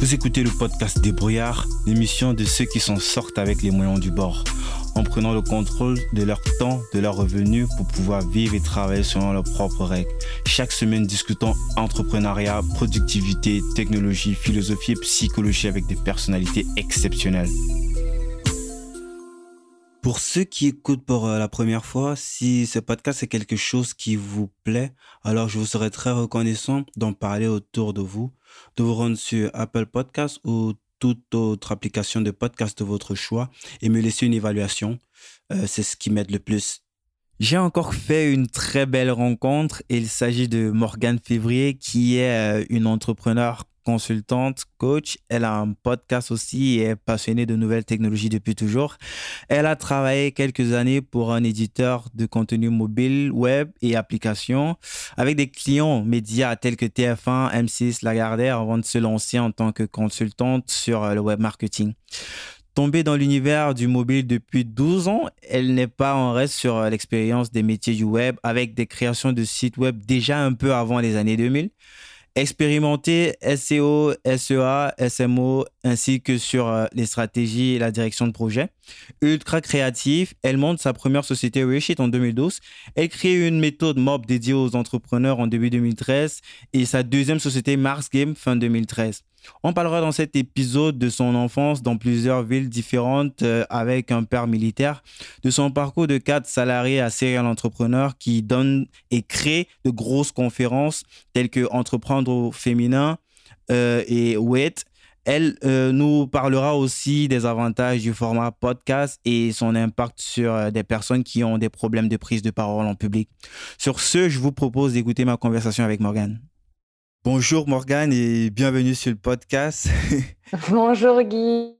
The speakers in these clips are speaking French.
Vous écoutez le podcast Débrouillard, l'émission de ceux qui s'en sortent avec les moyens du bord, en prenant le contrôle de leur temps, de leurs revenus pour pouvoir vivre et travailler selon leurs propres règles. Chaque semaine, discutons entrepreneuriat, productivité, technologie, philosophie et psychologie avec des personnalités exceptionnelles. Pour ceux qui écoutent pour euh, la première fois, si ce podcast est quelque chose qui vous plaît, alors je vous serais très reconnaissant d'en parler autour de vous, de vous rendre sur Apple Podcast ou toute autre application de podcast de votre choix et me laisser une évaluation. Euh, c'est ce qui m'aide le plus. J'ai encore fait une très belle rencontre. Il s'agit de Morgane Février, qui est euh, une entrepreneur consultante, coach. Elle a un podcast aussi et est passionnée de nouvelles technologies depuis toujours. Elle a travaillé quelques années pour un éditeur de contenu mobile, web et applications avec des clients médias tels que TF1, M6, Lagardère avant de se lancer en tant que consultante sur le web marketing tombée dans l'univers du mobile depuis 12 ans, elle n'est pas en reste sur l'expérience des métiers du web avec des créations de sites web déjà un peu avant les années 2000 expérimenter SEO, SEA, SMO, ainsi que sur euh, les stratégies et la direction de projet. Ultra créatif, elle monte sa première société Reshit en 2012. Elle crée une méthode MOB dédiée aux entrepreneurs en début 2013 et sa deuxième société Mars Game fin 2013. On parlera dans cet épisode de son enfance dans plusieurs villes différentes euh, avec un père militaire, de son parcours de cadre salarié à serial entrepreneur qui donne et crée de grosses conférences telles que Entreprendre au féminin euh, et WET. Elle euh, nous parlera aussi des avantages du format podcast et son impact sur des personnes qui ont des problèmes de prise de parole en public. Sur ce, je vous propose d'écouter ma conversation avec Morgane. Bonjour Morgane et bienvenue sur le podcast. Bonjour Guy.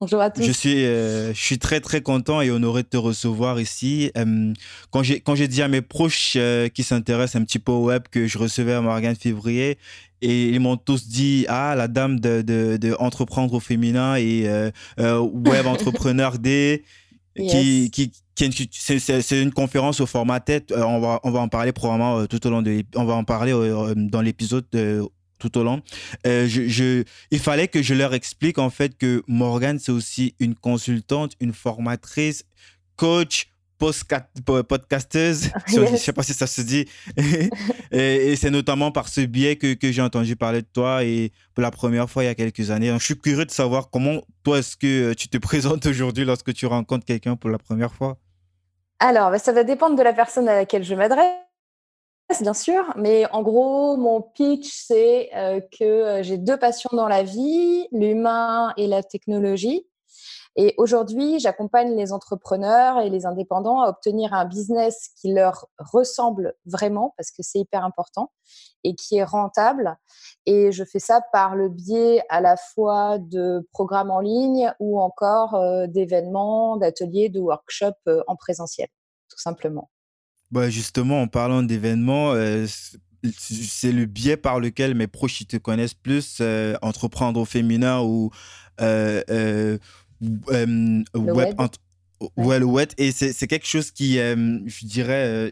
Bonjour à tous. Je suis, euh, je suis très très content et honoré de te recevoir ici. Euh, quand j'ai dit à mes proches euh, qui s'intéressent un petit peu au web que je recevais à Morgane Février et ils m'ont tous dit ah la dame de, de, de entreprendre au féminin et web entrepreneur D qui, qui, c'est une conférence au format tête. Euh, on va, on va en parler probablement euh, tout au long de, on va en parler euh, dans l'épisode tout au long. je, je, il fallait que je leur explique en fait que Morgane c'est aussi une consultante, une formatrice, coach, podcasteuse, je ne sais pas si ça se dit. et, c'est notamment par ce biais que, que j'ai entendu parler de toi et pour la première fois il y a quelques années. je suis curieux de savoir comment toi est-ce que tu te présentes aujourd'hui lorsque tu rencontres quelqu'un pour la première fois? Alors, bah, ça va dépendre de la personne à laquelle je m'adresse bien sûr, mais en gros, mon pitch, c'est euh, que euh, j'ai deux passions dans la vie, l'humain et la technologie. Et aujourd'hui, j'accompagne les entrepreneurs et les indépendants à obtenir un business qui leur ressemble vraiment, parce que c'est hyper important, et qui est rentable. Et je fais ça par le biais à la fois de programmes en ligne ou encore euh, d'événements, d'ateliers, de workshops euh, en présentiel, tout simplement. Bah justement, en parlant d'événements, euh, c'est le biais par lequel mes proches te connaissent plus, entreprendre au féminin ou euh, web, ouais. web. Et c'est quelque chose qui, euh, je dirais, euh,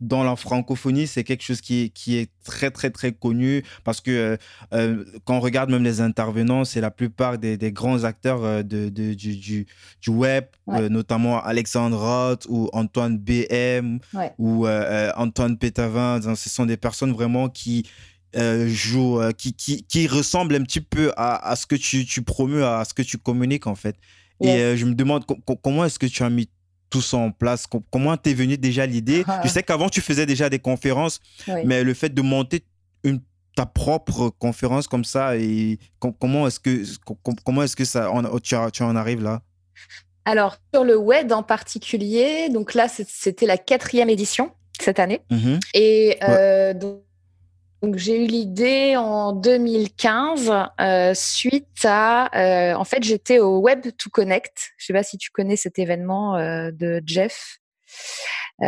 dans la francophonie, c'est quelque chose qui est, qui est très, très, très connu parce que quand on regarde même les intervenants, c'est la plupart des, des, grands acteurs de, de du, du, du, web, notamment Alexandre Roth ou Antoine BM ou Antoine Pétavin. Ce sont des personnes vraiment qui, euh, joue, euh, qui, qui, qui, ressemble un petit peu à, à ce que tu, tu promeus, à ce que tu communiques en fait. Et euh, je me demande comment est-ce que tu as mis tout ça en place? Comment t'es venu déjà l'idée? Je sais qu'avant tu faisais déjà des conférences, mais le fait de monter une, ta propre conférence comme ça, et comment est-ce que, comment est-ce que ça, tu, tu en arrives là? Alors, sur le web en particulier, donc là, c'était la quatrième édition cette année. Mmh et donc, donc, j'ai eu l'idée en 2015 euh, suite à. Euh, en fait, j'étais au Web to Connect. Je ne sais pas si tu connais cet événement euh, de Jeff. c'est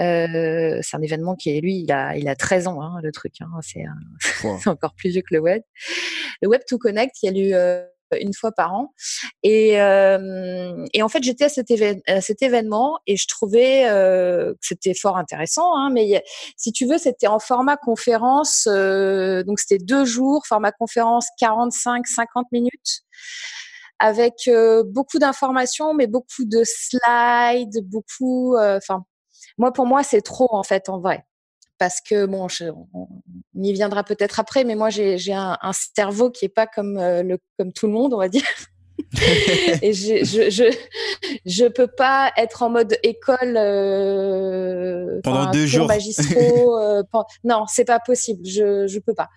un événement qui est, lui, il a, il a 13 ans, hein, le truc. Hein. c'est, encore plus vieux que le Web. Le Web to Connect, il y a eu une fois par an. Et, euh, et en fait, j'étais à, cet à cet événement et je trouvais euh, que c'était fort intéressant. Hein, mais si tu veux, c'était en format conférence. Euh, donc, c'était deux jours, format conférence 45-50 minutes avec euh, beaucoup d'informations, mais beaucoup de slides, beaucoup. Euh, enfin, moi, pour moi, c'est trop en fait, en vrai parce que bon, on, y viendra peut-être après, mais moi j'ai un, un, cerveau qui est pas comme euh, le comme tout le monde, on va dire. et je, je, je, peux pas être en mode école euh, pendant deux jours magistraux. euh, non, c'est pas possible. Je je peux pas.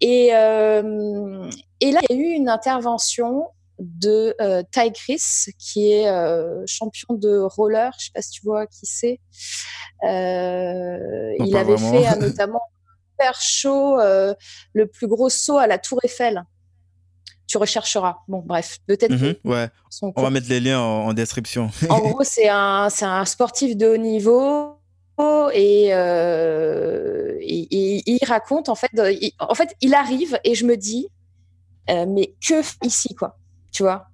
Et euh, et là il y a eu une intervention de euh, Ty Chris, qui est euh, champion de roller. Je sais pas si tu vois qui c'est. Euh, il avait vraiment. fait notamment super chaud le plus gros saut à la Tour Eiffel. Tu rechercheras. Bon, bref, peut-être. Mm -hmm, ouais. On va mettre les liens en, en description. en gros, c'est un, un sportif de haut niveau et, euh, il, raconte en fait, il, en fait, il arrive et je me dis, euh, mais que ici quoi? Tu vois.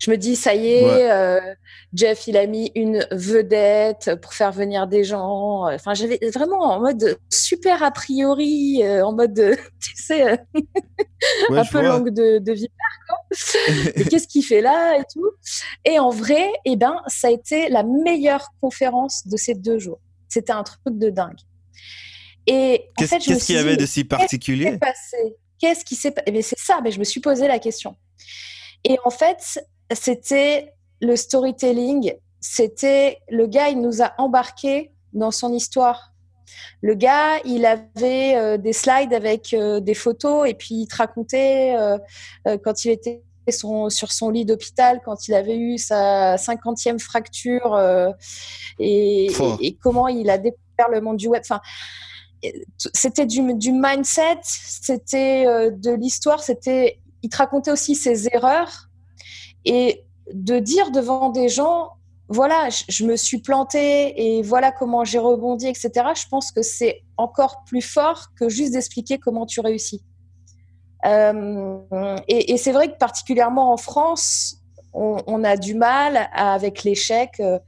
Je me dis, ça y est, ouais. euh, Jeff, il a mis une vedette pour faire venir des gens. Enfin, j'avais vraiment en mode super a priori, euh, en mode, tu sais, euh, ouais, un peu langue de, de vipère. Qu'est-ce qu'il fait là et tout. Et en vrai, eh ben, ça a été la meilleure conférence de ces deux jours. C'était un truc de dingue. Et en qu'est-ce fait, qu'il qu y avait de si particulier? Qu'est-ce qui s'est passé Eh bien, c'est ça, mais je me suis posé la question. Et en fait, c'était le storytelling. C'était le gars, il nous a embarqués dans son histoire. Le gars, il avait euh, des slides avec euh, des photos et puis il te racontait euh, quand il était son, sur son lit d'hôpital, quand il avait eu sa cinquantième fracture et, et, et, comment il a découvert le monde du web. Enfin, c'était du, du, mindset, c'était de l'histoire, c'était il te racontait aussi ses erreurs et de dire devant des gens, voilà, je, me suis plantée et voilà comment j'ai rebondi, etc. Je pense que c'est encore plus fort que juste d'expliquer comment tu réussis. Euh, et, c'est vrai que particulièrement en France, on, a du mal avec l'échec. Euh,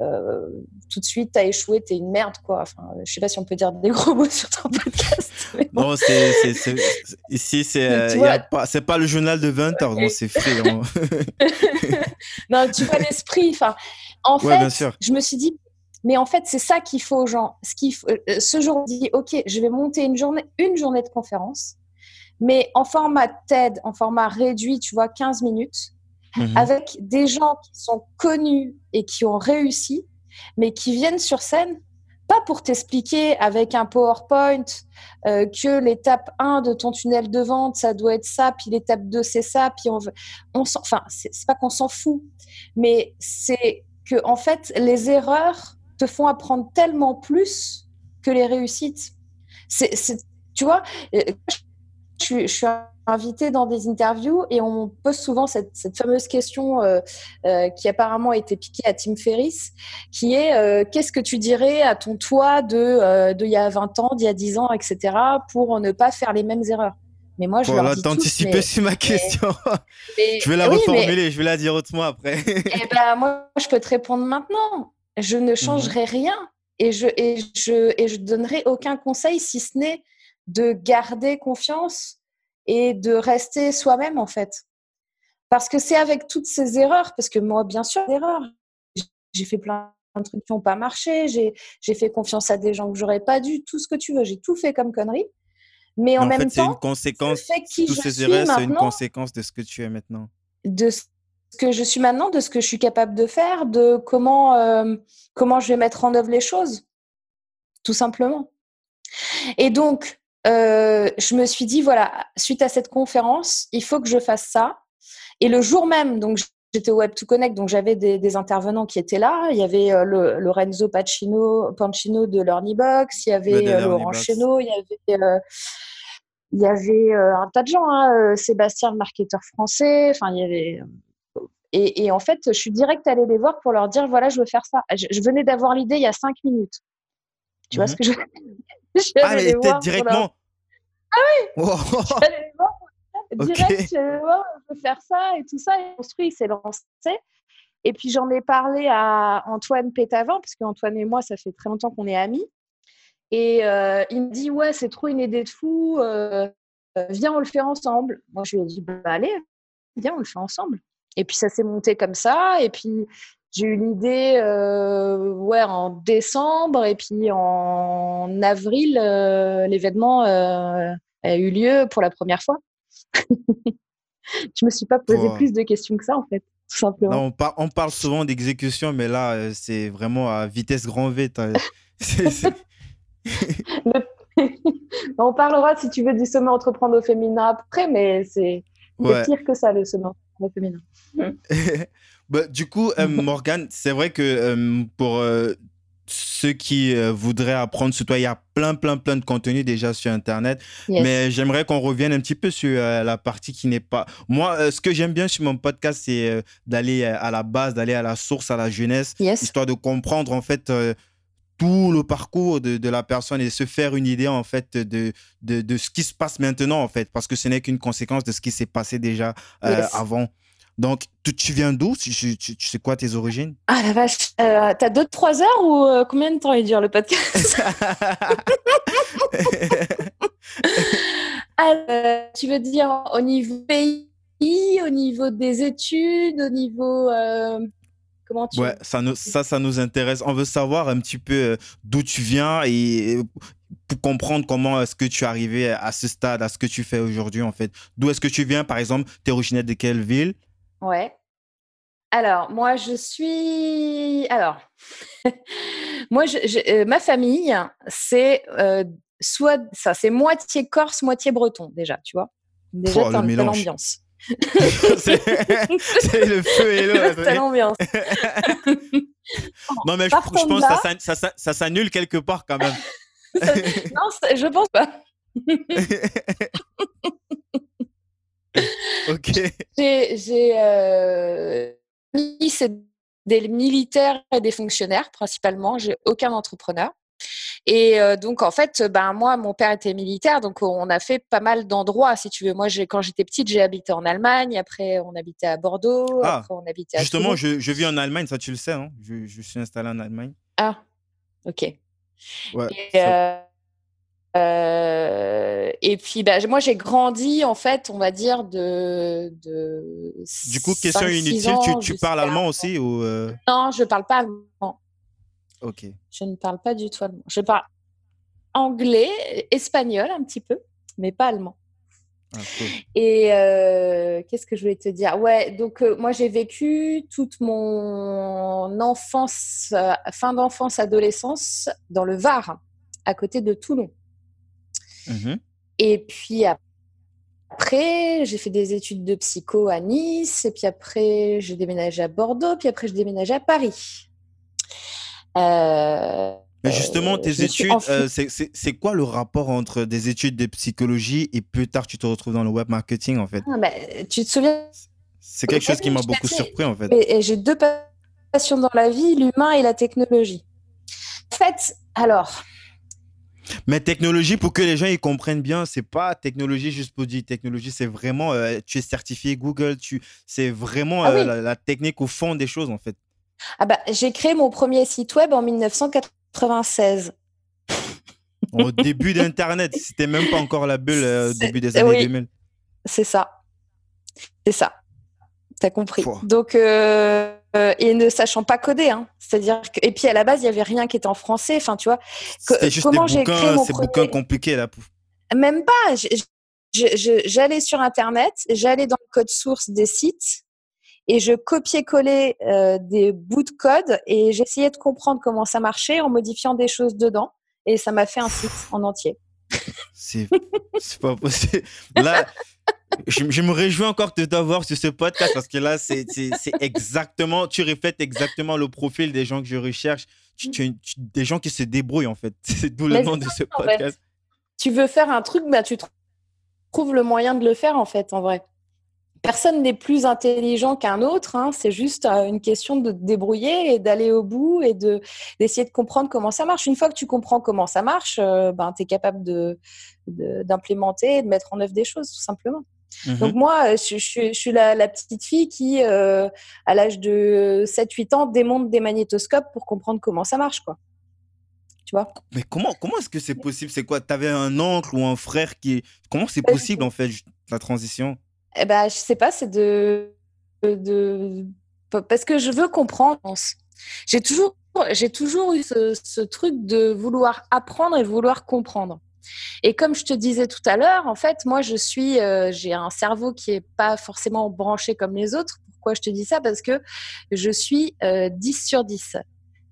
euh, tout de suite, t'as échoué, t'es une merde, quoi. Enfin, je sais pas si on peut dire des gros mots sur ton podcast. Non, c'est, ici, c'est, euh, pas, c'est pas le journal de 20 heures, donc c'est fait. Hein. non, tu vois l'esprit. Enfin, en ouais, fait, je me suis dit, mais en fait, c'est ça qu'il faut aux gens. Ce, qu'il faut, euh, ce jour, on dit, OK, je vais monter une journée, une journée de conférence, mais en format TED, en format réduit, tu vois, 15 minutes mmh. avec des gens qui sont connus et qui ont réussi, mais qui viennent sur scène, pas pour t'expliquer avec un PowerPoint euh, que l'étape 1 de ton tunnel de vente, ça doit être ça, puis l'étape 2, c'est ça, puis on, on enfin, c'est pas qu'on s'en fout, mais c'est que, en fait, les erreurs te font apprendre tellement plus que les réussites. C'est, tu vois, euh, je, je suis invité dans des interviews et on pose souvent cette, cette fameuse question euh, euh, qui apparemment a été piquée à Tim Ferriss, qui est euh, qu'est-ce que tu dirais à ton toi de, euh, de il y a 20 ans, d'il y a 10 ans, etc., pour ne pas faire les mêmes erreurs? Mais moi, je bon, leur dis sur ma question. Mais, je vais la oui, reformuler, mais... je vais la dire autrement après. eh ben, moi, je peux te répondre maintenant. Je ne changerai mmh. rien et je, et, je, et je donnerai aucun conseil si ce n'est de garder confiance et de rester soi-même en fait. Parce que c'est avec toutes ces erreurs, parce que moi, bien sûr, erreurs. J'ai fait plein de trucs qui n'ont pas marché, j'ai fait confiance à des gens que j'aurais pas dû, tout ce que tu veux, j'ai tout fait comme connerie. Mais en, en même fait, temps, une conséquence, toutes ces erreurs, c'est une conséquence de ce que tu es maintenant. De ce que je suis maintenant, de ce que je suis capable de faire, de comment, euh, comment je vais mettre en œuvre les choses, tout simplement. Et donc, euh, je me suis dit, voilà, suite à cette conférence, il faut que je fasse ça. Et le jour même, donc j'étais au Web2 Connect, donc j'avais des, des, intervenants qui étaient là. Il y avait euh, le, Lorenzo Pacino, Pancino de Learnybox, il y avait euh, Laurent Chéneau, il y avait, euh, il y avait euh, un tas de gens, hein, Sébastien, le marketeur français, enfin, il y avait. Et, et, en fait, je suis direct allée les voir pour leur dire voilà, je veux faire ça. Je, je venais d'avoir l'idée il y a cinq minutes. Tu mm -hmm. vois ce que je ah, mais directement. Ah oui wow. direct, je veux faire ça et tout ça. Et construit, il s'est lancé. Et puis j'en ai parlé à Antoine Pétavant, parce qu'Antoine et moi, ça fait très longtemps qu'on est amis. Et euh, il me dit, ouais, c'est trop une idée de fou, euh, viens, on le fait ensemble. Moi, je lui ai dit, bah, allez, viens, on le fait ensemble. Et puis ça s'est monté comme ça. Et puis j'ai eu l'idée euh, ouais, en décembre. Et puis en avril, l'événement a eu lieu pour la première fois. je me suis pas posé plus de questions que ça, en fait. Tout simplement. on, on, parle souvent d'exécution, mais là, c'est vraiment à vitesse grand V. on parlera, si tu veux, du sommet entreprendre au féminin après, mais c'est pire que ça, le sommet entreprendre au féminin. Bah, du coup, euh, Morgane, c'est vrai que euh, pour euh, ceux qui voudraient apprendre sur toi, il y a plein, plein, plein de contenu déjà sur Internet. Mais j'aimerais qu'on revienne un petit peu sur la partie qui n'est pas. Moi, ce que j'aime bien sur mon podcast, c'est d'aller à la base, d'aller à la source, à la jeunesse, histoire de comprendre en fait tout le parcours de, la personne et se faire une idée en fait de, de, ce qui se passe maintenant en fait parce que ce n'est qu'une conséquence de ce qui s'est passé déjà euh, avant. Donc, tu, viens d'où? Tu, sais quoi tes origines? Ah la vache, euh, t'as deux, trois heures ou euh, combien de temps il dure le podcast? Tu veux dire au niveau pays, au niveau des études, au niveau Ouais, ça, nous, ça, ça nous intéresse. On veut savoir un petit peu euh, d'où tu viens et pour comprendre comment est-ce que tu es arrivé à ce stade, à ce que tu fais aujourd'hui, en fait. D'où est-ce que tu viens, par exemple Tu es originaire de quelle ville? Ouais. Alors, moi, je suis. Alors, moi, je, euh, ma famille, c'est euh, soit ça, c'est moitié corse, moitié breton, déjà, tu vois? Déjà, oh, tu l'ambiance. c'est le feu et l'eau. C'est l'ambiance. non, mais je, je pense que ça, ça, ça, s'annule quelque part quand même. non, je pense pas. ok. J'ai. Euh, des militaires et des fonctionnaires principalement. J'ai aucun entrepreneur. Et euh, donc, en fait, ben, moi, mon père était militaire, donc on a fait pas mal d'endroits, si tu veux. Moi, quand j'étais petite, j'ai habité en Allemagne, après, on habitait à Bordeaux, ah, après, on habitait à Justement, je, je, vis en Allemagne, ça, tu le sais, hein je, je, suis installé en Allemagne. Ah, ok. Ouais. Et, euh, euh, et puis, bah, moi, j'ai grandi, en fait, on va dire, de. de du coup, question inutile, tu, tu parles allemand aussi ou Non, je ne parle pas allemand. Ok. Je ne parle pas du tout allemand. Je parle anglais, espagnol un petit peu, mais pas allemand. Ah, Et euh, qu'est-ce que je voulais te dire? Ouais, donc euh, moi j'ai vécu toute mon enfance, euh, fin d'enfance, adolescence dans le Var, à côté de Toulon. Mmh Et puis après, j'ai fait des études de psycho à Nice, et puis après j'ai déménagé à Bordeaux, puis après j'ai déménagé à Paris. Euh, mais justement, tes études, euh, c'est quoi le rapport entre des études de psychologie et plus tard tu te retrouves dans le web marketing en fait? Ah, bah, Tu te souviens? C'est quelque chose qui m'a beaucoup surpris en fait. J'ai deux passions dans la vie, l'humain et la technologie. En fait, alors. Mais technologie, pour que les gens y comprennent bien, c'est pas technologie juste pour dire technologie, c'est vraiment, euh, tu es certifié Google, tu, c'est vraiment ah la, technique au fond des choses en fait. Ah bah, j'ai créé mon premier site web en 1996. Au début d'Internet, c'était même pas encore la bulle euh, au début des années 2000. C'est ça. C'est ça. T'as compris. Donc, euh, euh, et ne sachant pas coder, hein. c'est-à-dire que et puis à la base il y avait rien qui était en français. Enfin, tu vois. comment j'ai créé mon premier... bouquins compliqués là. Même pas. J'allais sur Internet, j'allais dans le code source des sites et je copiais-collais euh, des bouts de code et j'essayais de comprendre comment ça marchait en modifiant des choses dedans. Et ça m'a fait un site en entier. C'est pas possible. Là, je, me réjouis encore de t'avoir sur ce podcast parce que là, c'est exactement, tu reflètes exactement le profil des gens que je recherche. des gens qui se débrouillent en fait. C'est d'où le nom de ce podcast. Tu veux faire un truc, bah, tu trouves le moyen de le faire en fait, en vrai personne n'est plus intelligent qu'un autre. Hein. C'est juste euh, une question de te débrouiller et d'aller au bout et de, d'essayer de comprendre comment ça marche. Une fois que tu comprends comment ça marche, euh, ben, tu es capable de, d'implémenter et de mettre en œuvre des choses, tout simplement. Donc Mhm. moi, je, je- je suis la, la petite fille qui, euh, à l'âge de 7-8 ans, démonte des magnétoscopes pour comprendre comment ça marche, quoi. Tu vois? Mais comment, comment est-ce que c'est possible? C'est quoi? T'avais un oncle ou un frère qui... Comment c'est du possible, en fait, la transition? Eh ben, je sais pas, c'est de, de, parce que je veux comprendre. J'ai toujours, j'ai toujours eu ce, ce truc de vouloir apprendre et de vouloir comprendre. Et comme je te disais tout à l'heure, en fait, moi, je suis, euh, j'ai un cerveau qui est pas forcément branché comme les autres. Pourquoi je te dis ça? Parce que je suis euh, 10 sur 10.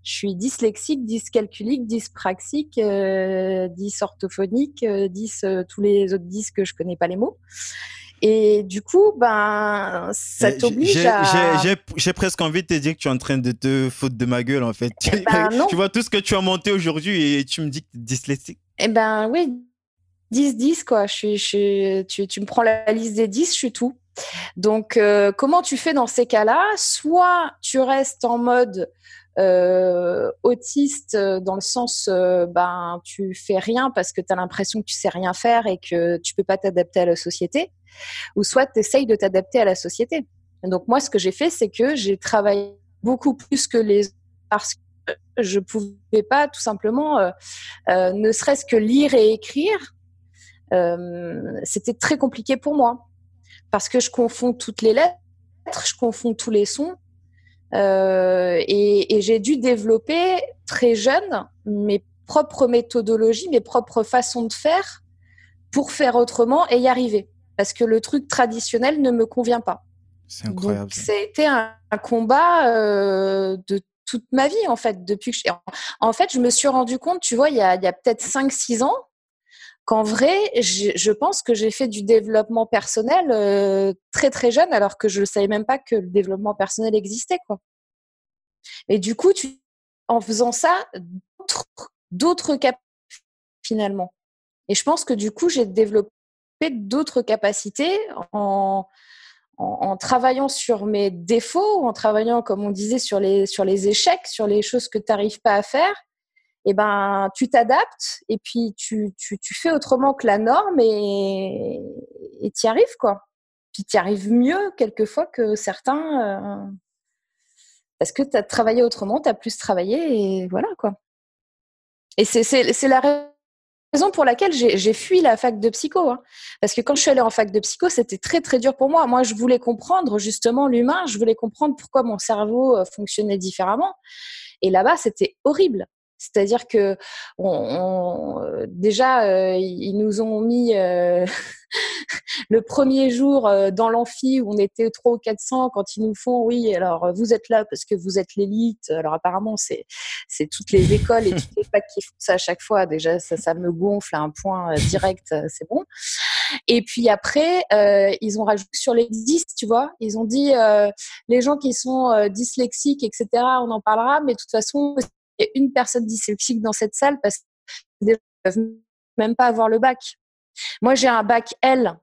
Je suis dyslexique, dyscalculique, dyspraxique, euh, 10 orthophonique, euh, 10 euh, tous les autres 10 que je connais pas les mots. Et du coup, ben, ça Eh, t'oblige j'ai- à. j'ai- presque envie de te dire que tu es en train de te foutre de ma gueule, en fait. Tu, ben, tu vois tout ce que tu as monté aujourd'hui et tu me dis que tu es dyslexique. Eh ben oui, 10-10, quoi. Je suis, je suis- tu, tu me prends la liste des 10, je suis tout. Donc, euh, comment tu fais dans ces cas-là? Soit tu restes en mode euh, autiste euh, dans le sens, euh, ben, tu fais rien parce que tu as l'impression que tu sais rien faire et que tu peux pas t'adapter à la société, ou soit tu essayes de t'adapter à la société. Donc, moi, ce que j'ai fait, c'est que j'ai travaillé beaucoup plus que les parce que je pouvais pas tout simplement, euh, euh, ne serait-ce que lire et écrire, c'était très compliqué pour moi parce que je confonds toutes les lettres, je confonds tous les sons. Euh, et, et j'ai dû développer très jeune mes propres méthodologies, mes propres façons de faire pour faire autrement et y arriver. Parce que le truc traditionnel ne me convient pas. C'est incroyable. Donc, ça. ça a été un, un combat euh, de toute ma vie, en fait. Depuis que je... En fait, je me suis rendu compte, tu vois, il y a, il y a peut-être 5-6 ans, qu'en vrai, je, pense que j'ai fait du développement personnel euh, très, très jeune, alors que je ne savais même pas que le développement personnel existait, quoi. Et du coup, en faisant ça, d'autres- capacités, finalement. Et je pense que du coup, j'ai développé d'autres capacités en, en, en travaillant sur mes défauts, en travaillant, comme on disait, sur les, sur les échecs, sur les choses que tu n'arrives pas à faire. Et ben, tu t'adaptes et puis tu, tu, tu fais autrement que la norme et et t'y arrives, quoi. Puis t'y arrives mieux quelquefois que certains. euh, parce que tu as travaillé autrement, tu as plus travaillé et voilà, quoi. Et c'est- la raison pour laquelle j'ai j'ai fui la fac de psycho. hein. Parce que quand je suis allée en fac de psycho, c'était très très dur pour moi. Moi, je voulais comprendre justement l'humain, je voulais comprendre pourquoi mon cerveau euh, fonctionnait différemment. Et là-bas, c'était horrible. C'est-à-dire que on, on- euh, déjà, euh, ils nous ont mis euh, le premier jour euh, dans l'amphi où on était 300 ou 400 quand ils nous font oui alors euh, vous êtes là parce que vous êtes l'élite. Alors apparemment c'est c'est toutes les écoles et toutes les facs qui font ça à chaque fois. Déjà ça ça me gonfle à un point euh, direct euh, c'est bon. Et puis après euh, ils ont rajouté sur les 10 tu vois. Ils ont dit euh, les gens qui sont euh, dyslexiques etc on en parlera mais de toute façon y une personne dyslexique dans cette salle parce que ne peuvent même pas avoir le bac moi j'ai un bac L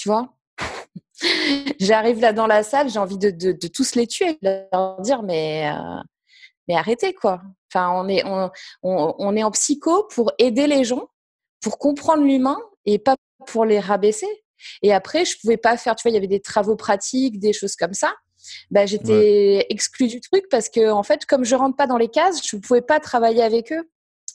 tu vois? J'arrive là dans la salle, j'ai envie de, de, de, tous les tuer, de leur dire mais, euh, mais arrêtez quoi. Enfin, on est, on, on, on, est en psycho pour aider les gens, pour comprendre l'humain et pas pour les rabaisser. Et après, je pouvais pas faire, tu vois, il y avait des travaux pratiques, des choses comme ça. Bah, j'étais ouais. exclue du truc parce que en fait, comme je rentre pas dans les cases, je ne pouvais pas travailler avec eux.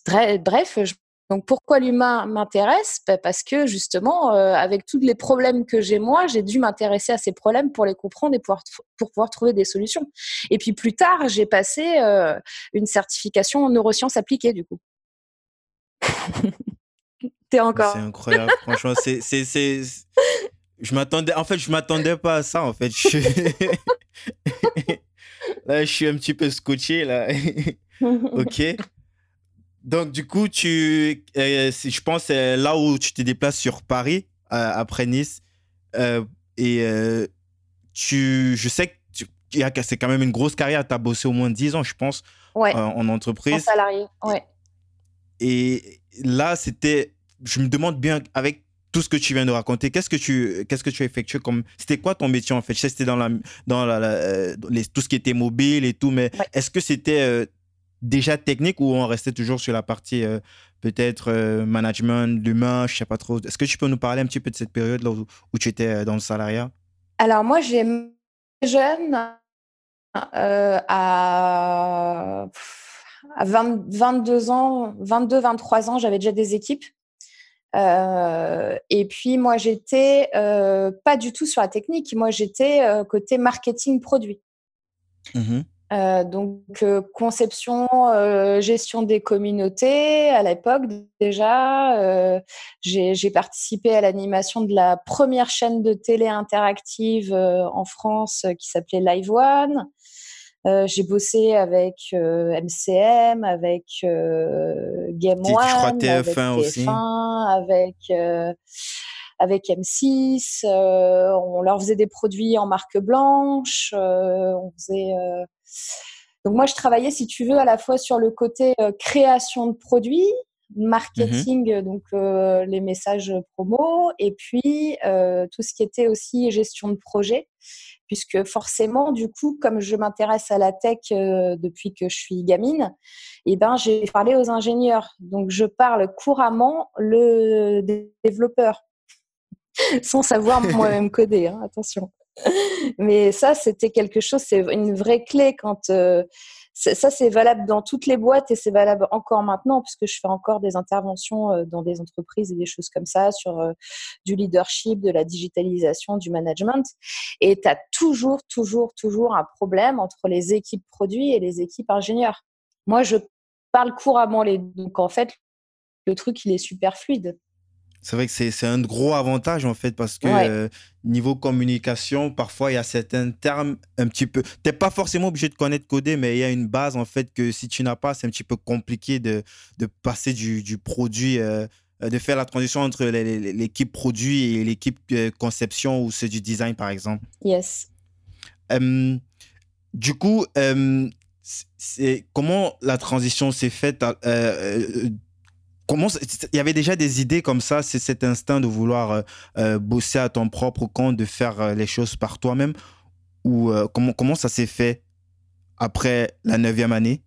Bref, je donc pourquoi l'humain m'intéresse? Bah Parce que justement, euh, avec tous les problèmes que j'ai moi, j'ai dû m'intéresser à ces problèmes pour les comprendre et pour, pour pouvoir trouver des solutions. Et puis plus tard, j'ai passé euh, une certification en neurosciences appliquées du coup. T'es encore. C'est incroyable, franchement. C'est... Je m'attendais. En fait, je m'attendais pas à ça. En fait, je... là, je suis un petit peu scotché là. ok. Donc, du coup, tu, euh, je pense, c'est là où tu te déplaces sur Paris, euh, après Nice. Euh, et tu, je sais que tu, c'est quand même une grosse carrière. Tu as bossé au moins 10 ans, je pense, ouais. en entreprise. En salarié, ouais. Et là, c'était, je me demande bien, avec tout ce que tu viens de raconter, qu'est-ce que tu, qu'est-ce que tu as effectué comme, c'était quoi ton métier en fait? Je c'était dans, la, dans la, la les, tout ce qui était mobile et tout, mais ouais. est-ce que c'était déjà technique ou on restait toujours sur la partie peut-être management, l'humain, je sais pas trop. Est-ce que tu peux nous parler un petit peu de cette période là où, où tu étais dans le salariat? Alors moi, j'ai jeune à à 22 ans, 22, 23 ans, j'avais déjà des équipes. Euh, et puis moi, j'étais euh, pas du tout sur la technique. Moi, j'étais euh, côté marketing produit. Mmh donc conception, gestion des communautés. À l'époque déjà, j'ai participé à l'animation de la première chaîne de télé interactive en France qui s'appelait Live One. Euh, j'ai bossé avec MCM, euh, avec euh, Game One, avec TF1 aussi. avec avec M6. on leur faisait des produits en marque blanche. on faisait donc moi je travaillais, si tu veux, à la fois sur le côté création de produits, mmh marketing, donc les messages promo, et puis tout ce qui était aussi gestion de projet puisque forcément, du coup, comme je m'intéresse à la tech euh, depuis que je suis gamine, eh ben, j'ai parlé aux ingénieurs. Donc, je parle couramment le développeur, sans savoir moi-même coder, hein, attention. Mais ça, c'était quelque chose, c'est une vraie clé quand euh, ça, c'est valable dans toutes les boîtes et c'est valable encore maintenant puisque je fais encore des interventions euh, dans des entreprises et des choses comme ça sur euh, du leadership, de la digitalisation, du management. Et tu as toujours, toujours, toujours un problème entre les équipes produits et les équipes ingénieurs. Moi, je parle couramment les deux. Donc, en fait, le truc, il est super fluide. C'est vrai que c'est un gros avantage en fait parce que euh, niveau communication, parfois il y a certains termes un petit peu. Tu n'es pas forcément obligé de connaître coder, mais il y a une base en fait que si tu n'as pas, c'est un petit peu compliqué de, de passer du, du produit, euh, de faire la transition entre l'équipe produit et l'équipe euh, conception ou c'est du design par exemple. Yes. du coup, c'est comment la transition s'est faite comment il y avait déjà des idées comme ça, c'est cet instinct de vouloir euh, euh, bosser à ton propre compte, de faire euh, les choses par toi-même ou comment comment ça s'est fait après la neuvième année?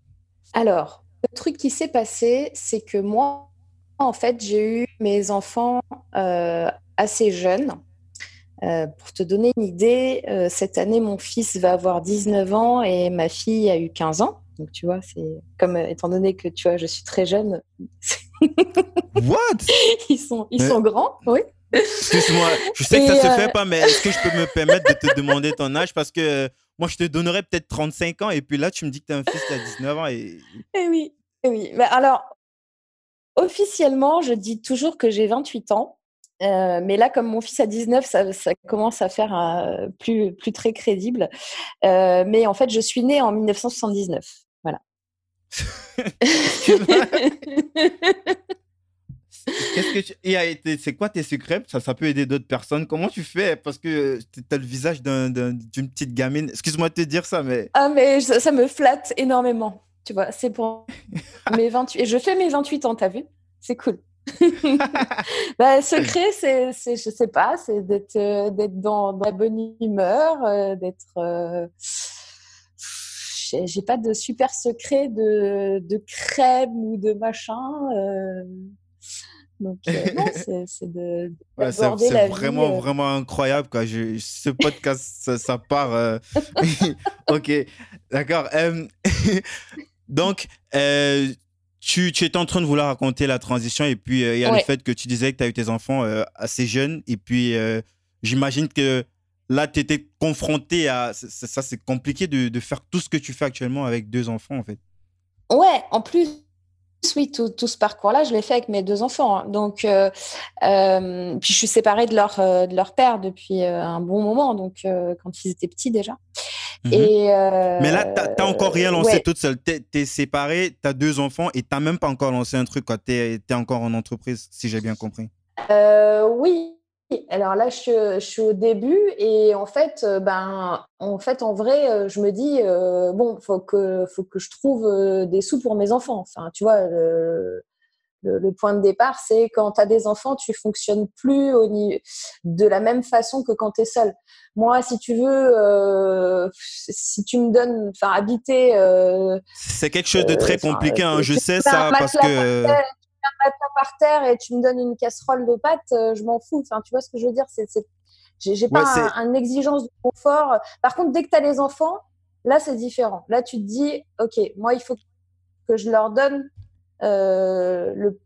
Alors, le truc qui s'est passé, c'est que moi, en fait, j'ai eu mes enfants assez jeunes. pour te donner une idée, cette année, mon fils va avoir 19 ans et ma fille a eu 15 ans. Donc, tu vois, c'est comme étant donné que tu vois, je suis très jeune, What? Ils sont, ils sont grands, oui. Excuse-moi, je sais que ça se euh, fait pas, mais est-ce que je peux me permettre de te demander ton âge? Parce que euh, moi, je te donnerais peut-être 35 ans, et puis là, tu me dis que tu as un fils qui a 19 ans. Et... Eh oui, eh oui. Mais alors, officiellement, je dis toujours que j'ai 28 ans. Euh, mais là, comme mon fils a 19, ça, ça commence à faire plus, plus très crédible. mais en fait, je suis née en 1979. Qu'est-ce que tu... C'est quoi tes secrets? Ça, ça peut aider d'autres personnes. Comment tu fais? Parce que tu as le visage d'une petite gamine. Excuse-moi de te dire ça, mais... Ah, mais ça, me flatte énormément. Tu vois, c'est pour mes 28... Et je fais mes 28 ans, t'as vu? C'est cool. bah, secret, c'est, je sais pas, c'est d'être, euh, d'être dans, la bonne humeur, euh, d'être... Euh, j'ai pas de super secret de, de crème ou de machin. Euh. Donc, euh, c'est de. c'est vraiment, euh. vraiment incroyable. Quoi. Je, ce podcast, ça, part. ok, d'accord. donc, tu, tu étais en train de vouloir raconter la transition et puis il y a le fait que tu disais que tu as eu tes enfants assez jeunes et puis j'imagine que là, tu étais confronté à. Ça, c'est compliqué de, de, faire tout ce que tu fais actuellement avec deux enfants, en fait. Ouais, en plus, oui, tout, tout ce parcours-là, je l'ai fait avec mes deux enfants. Hein. Donc, euh, euh, puis je suis séparée de leur, euh, de leur père depuis un bon moment, donc quand ils étaient petits déjà. Mhm. Et, Mais là, tu n'as encore rien lancé toute seule. Tu es, séparée, tu as deux enfants et tu n'as même pas encore lancé un truc. Tu es, es, encore en entreprise, si j'ai bien compris. oui, alors là, je, suis au début et en fait, euh, ben, en fait, en vrai, euh, je me dis euh, bon, faut que, faut que je trouve des sous pour mes enfants. Enfin, tu vois, Le, point de départ, c'est quand tu as des enfants, tu fonctionnes plus au de la même façon que quand tu es seul. Moi, si tu veux, euh, si tu me donnes, enfin, habiter. Euh, c'est quelque chose de très compliqué, hein, je sais ça, parce que. Un matelas par terre et tu me donnes une casserole de pâtes, je m'en fous. Enfin, tu vois ce que je veux dire? C'est, J'ai pas une exigence de confort. Par contre, dès que tu as les enfants, là, c'est différent. Là, tu te dis, OK, moi, il faut que je leur donne euh, le,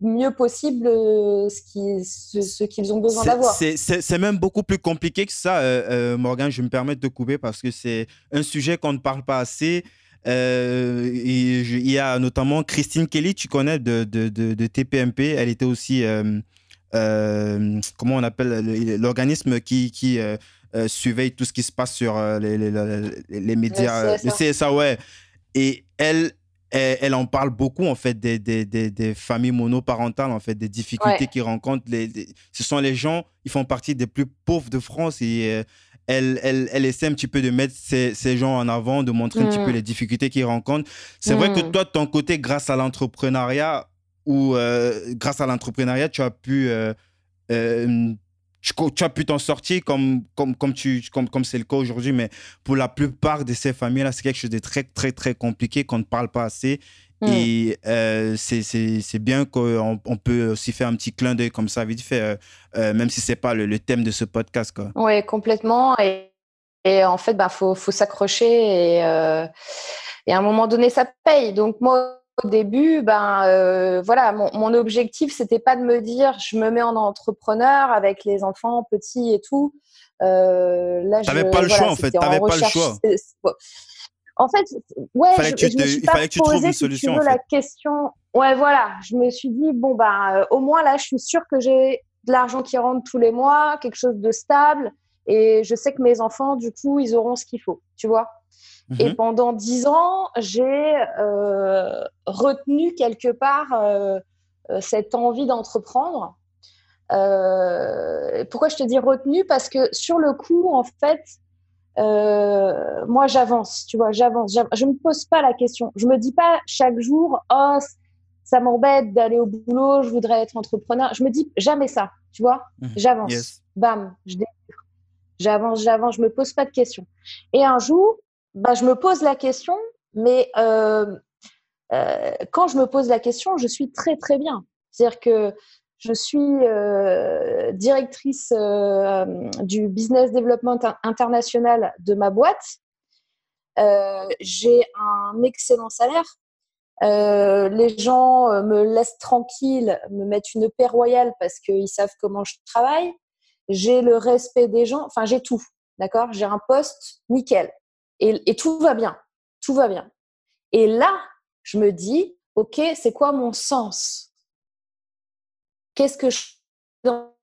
mieux possible euh, ce qu'ils ont besoin d'avoir. C'est même beaucoup plus compliqué que ça, euh, Morgan. Je me permets de couper parce que c'est un sujet qu'on ne parle pas assez. Il y a notamment Christine Kelly, tu connais de, de, de, TPMP. Elle était aussi, comment on appelle, l'organisme qui, qui surveille tout ce qui se passe sur les, les, les, médias. Le CSA, ouais. Et elle, elle, en parle beaucoup en fait des, des, des, familles monoparentales en fait des difficultés qu'ils rencontrent les, ce sont les gens ils font partie des plus pauvres de France et euh, elle, elle, elle, essaie un petit peu de mettre ces, ces gens en avant de montrer un petit peu mm. les difficultés qu'ils rencontrent c'est vrai que mm. toi de ton côté grâce à l'entrepreneuriat ou euh, grâce à l'entrepreneuriat tu as pu euh, tu, as pu t'en sortir comme comme comme tu comme comme c'est le cas aujourd'hui mais pour la plupart de ces familles là c'est quelque chose de très très très compliqué qu'on ne parle pas assez mm. et euh, c'est bien qu'on on peut aussi faire un petit clin d'œil comme ça vite fait euh, euh, même si c'est pas le, thème de ce podcast ouais complètement et, et en fait bah faut faut s'accrocher et, et à un moment donné ça paye donc moi au début, ben euh, voilà, mon, mon objectif c'était pas de me dire je me mets en entrepreneur avec les enfants petits et tout. Euh, là, t'avais pas le choix en fait, t'avais pas le choix. En fait, ouais, je, me suis pas posé, une solution. tu veux, la question. Ouais, voilà, je me suis dit bon ben euh, au moins là, je suis sûre que j'ai de l'argent qui rentre tous les mois, quelque chose de stable, et je sais que mes enfants, du coup, ils auront ce qu'il faut, tu vois. Et mhm. pendant dix ans, j'ai euh, retenu quelque part euh, cette envie d'entreprendre. pourquoi je te dis retenu? Parce que sur le coup, en fait, moi, j'avance, tu vois, j'avance. Je ne me pose pas la question. Je me dis pas chaque jour, oh, ça m'embête d'aller au boulot, je voudrais être entrepreneur. Je me dis jamais ça, tu vois. Mhm. J'avance. Bam, je J'avance, j'avance, je me pose pas de questions. Et un jour, bah, je me pose la question, mais euh, euh, quand je me pose la question, je suis très très bien. C'est-à-dire que je suis euh, directrice du business development international de ma boîte. J'ai un excellent salaire. les gens me laissent tranquille, me mettent une paix royale parce qu'ils savent comment je travaille. J'ai le respect des gens, enfin j'ai tout, d'accord? J'ai un poste nickel. Et, tout va bien, tout va bien. Et là, je me dis, OK, c'est quoi mon sens? Qu'est-ce que je dans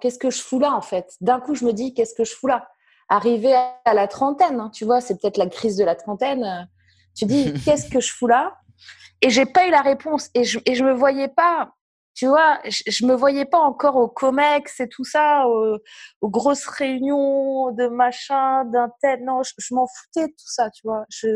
Qu'est-ce que je fous là en fait? D'un coup, je me dis, qu'est-ce que je fous là? Arrivé à la trentaine, hein, tu vois, c'est peut-être la crise de la trentaine. Euh, tu dis, qu'est-ce que je fous là? Et j'ai pas eu la réponse. Et je, et je me voyais pas tu vois, je, me voyais pas encore au COMEX et tout ça, aux, grosses réunions de machin, d'un tel. Non, je, m'en foutais de tout ça, tu vois. Je...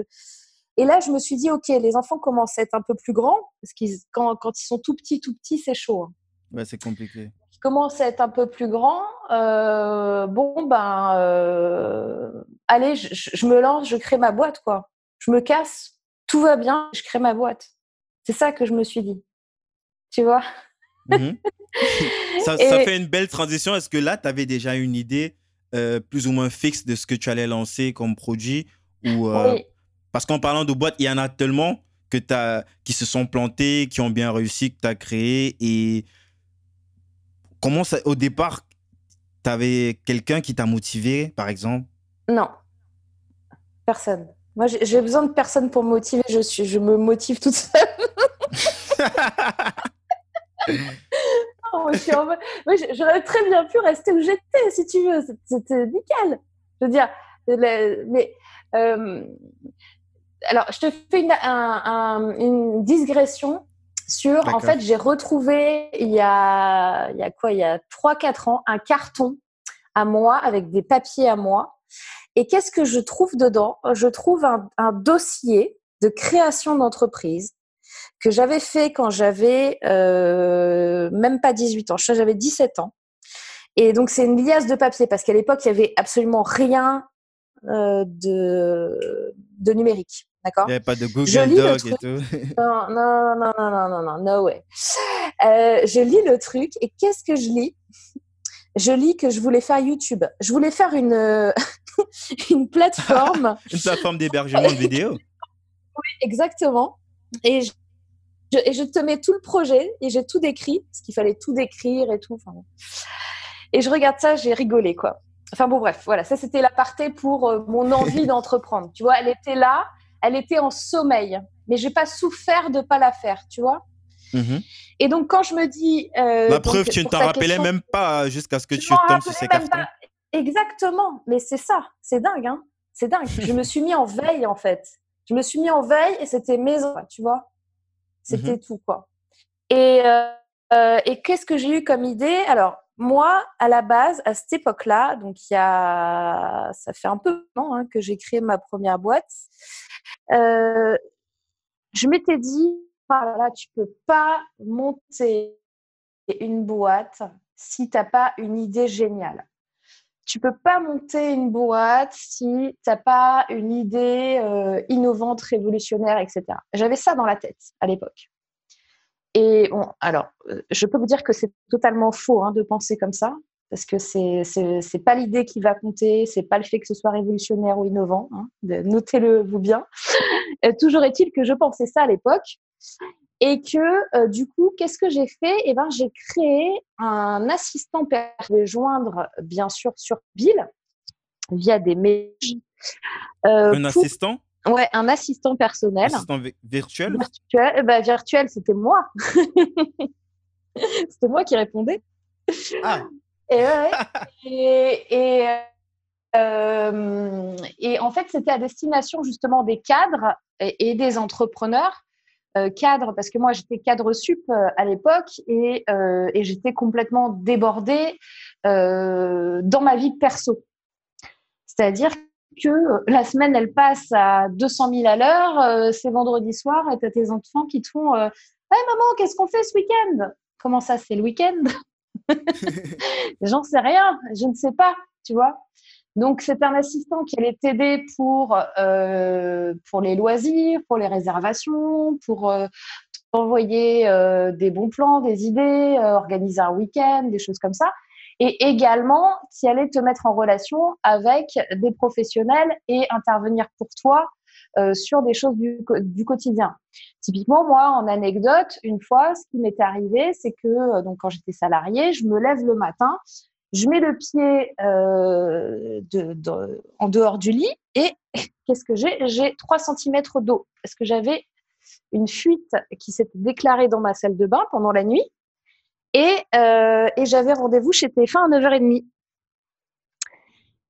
Et là, je me suis dit, OK, les enfants commencent à être un peu plus grands, parce qu'ils, quand, quand ils sont tout petits, tout petits, c'est chaud. Hein. Ouais, c'est compliqué. Ils commencent à être un peu plus grands. Euh, bon, ben, euh, allez, je, je me lance, je crée ma boîte, quoi. Je me casse, tout va bien, je crée ma boîte. C'est ça que je me suis dit tu vois? Mhm. ça, fait une belle transition. Est-ce que là, tu avais déjà une idée euh, plus ou moins fixe de ce que tu allais lancer comme produit ou, euh, Parce qu'en parlant de boîtes, il y en a tellement que as, qui se sont plantés, qui ont bien réussi, que tu as créé. Et comment ça, au départ, tu avais quelqu'un qui t'a motivé, par exemple? Non, personne. Moi, j'ai besoin de personne pour me motiver. Je, suis, je me motive toute seule. oh, J'aurais très bien pu rester où j'étais, si tu veux. C'était nickel. Je veux dire, mais. Euh, alors, je te fais une, une digression sur. En fait, j'ai retrouvé il y a, il y a quoi Il y a 3-4 ans, un carton à moi avec des papiers à moi. Et qu'est-ce que je trouve dedans? Je trouve un, un dossier de création d'entreprise que j'avais fait quand j'avais même pas 18 ans. J'avais 17 ans. Et donc, c'est une liasse de papier parce qu'à l'époque, il n'y avait absolument rien de, de numérique. D'accord Il n'y avait pas de Google Doc et tout. non, non, non, non, non, non, non, no way. je lis le truc et qu'est-ce que je lis? Je lis que je voulais faire YouTube. Je voulais faire une, une plateforme. une plateforme d'hébergement de vidéos. Oui, exactement. Et je, et je te mets tout le projet et j'ai tout décrit, parce qu'il fallait tout décrire et tout. Et je regarde ça, j'ai rigolé, quoi. Enfin bon, bref, voilà, ça c'était l'aparté pour euh, mon envie d'entreprendre. Tu vois, elle était là, elle était en sommeil, mais j'ai pas souffert de pas la faire, tu vois. Mhm. Et donc quand je me dis, euh, la preuve, tu ne t'en rappelais même pas jusqu'à ce que tu tombes sur ces cartons. Exactement, mais c'est ça, c'est dingue, hein c'est dingue. je me suis mis en veille en fait. Je me suis mis en veille et c'était maison, tu vois. C'était mhm. tout quoi. Et, euh, et qu'est-ce que j'ai eu comme idée? Alors moi, à la base, à cette époque-là, donc il a, ça fait un peu temps hein, que j'ai créé ma première boîte. Euh, je m'étais dit, ah là, tu peux pas monter une boîte si tu n'as pas une idée géniale. Tu peux pas monter une boîte si tu n'as pas une idée euh, innovante, révolutionnaire, etc. J'avais ça dans la tête à l'époque. Et alors, euh, je peux vous dire que c'est totalement faux hein, de penser comme ça, parce que c'est n'est pas l'idée qui va compter, c'est pas le fait que ce soit révolutionnaire ou innovant. Hein, Notez-le vous bien. Euh, toujours est-il que je pensais ça à l'époque, et que euh, du coup, qu'est-ce que j'ai fait? Eh ben, j'ai créé un assistant vais joindre bien sûr sur Bill via des mails. un assistant? Ouais, un assistant personnel. Assistant virtuel? Virtuel, bah, virtuel c'était moi. c'était moi qui répondais. Ah. Et, ouais, et, euh, et, en fait, c'était à destination justement des cadres et, des entrepreneurs. Euh, cadres, parce que moi j'étais cadre sup euh, à l'époque et, et j'étais complètement débordée dans ma vie perso. C'est-à-dire que euh, la semaine, elle passe à 200 000 à l'heure, euh, c'est vendredi soir et tu as tes enfants qui te font euh, Hey maman, qu'est-ce qu'on fait ce week-end? Comment ça, c'est le week-end? J'en sais rien, je ne sais pas, tu vois. Donc, c'est un assistant qui allait t'aider pour, pour les loisirs, pour les réservations, pour t'envoyer des bons plans, des idées, organiser un week-end, des choses comme ça et également qui allait te mettre en relation avec des professionnels et intervenir pour toi euh, sur des choses du, quotidien. Typiquement, moi, en anecdote, une fois, ce qui m'était arrivé, c'est que euh, donc quand j'étais salariée, je me lève le matin, je mets le pied euh, en dehors du lit et qu'est-ce que j'ai? J'ai 3 cm d'eau parce que j'avais une fuite qui s'était déclarée dans ma salle de bain pendant la nuit euh, et, j'avais rendez-vous chez TF1 à 9h30.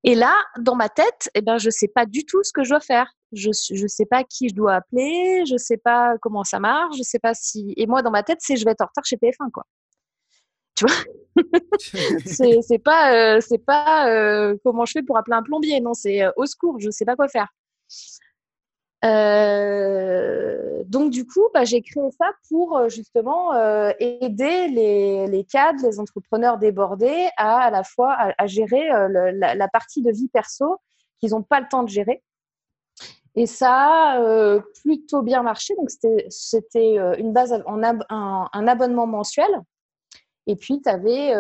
Et là, dans ma tête, eh ben, je ne sais pas du tout ce que je dois faire. Je ne sais pas qui je dois appeler, je ne sais pas comment ça marche, je sais pas si. Et moi, dans ma tête, c'est je vais être en retard chez TF1, quoi. Tu vois? C'est pas, euh, c'est pas euh, comment je fais pour appeler un plombier, non, c'est au secours, je ne sais pas quoi faire. Euh, donc du coup, bah, j'ai créé ça pour euh, justement euh, aider les, cadres, les entrepreneurs débordés à à la fois à, gérer la, partie de vie perso qu'ils n'ont pas le temps de gérer. Et ça a plutôt bien marché. Donc c'était une base en un, abonnement mensuel. Et puis, tu avais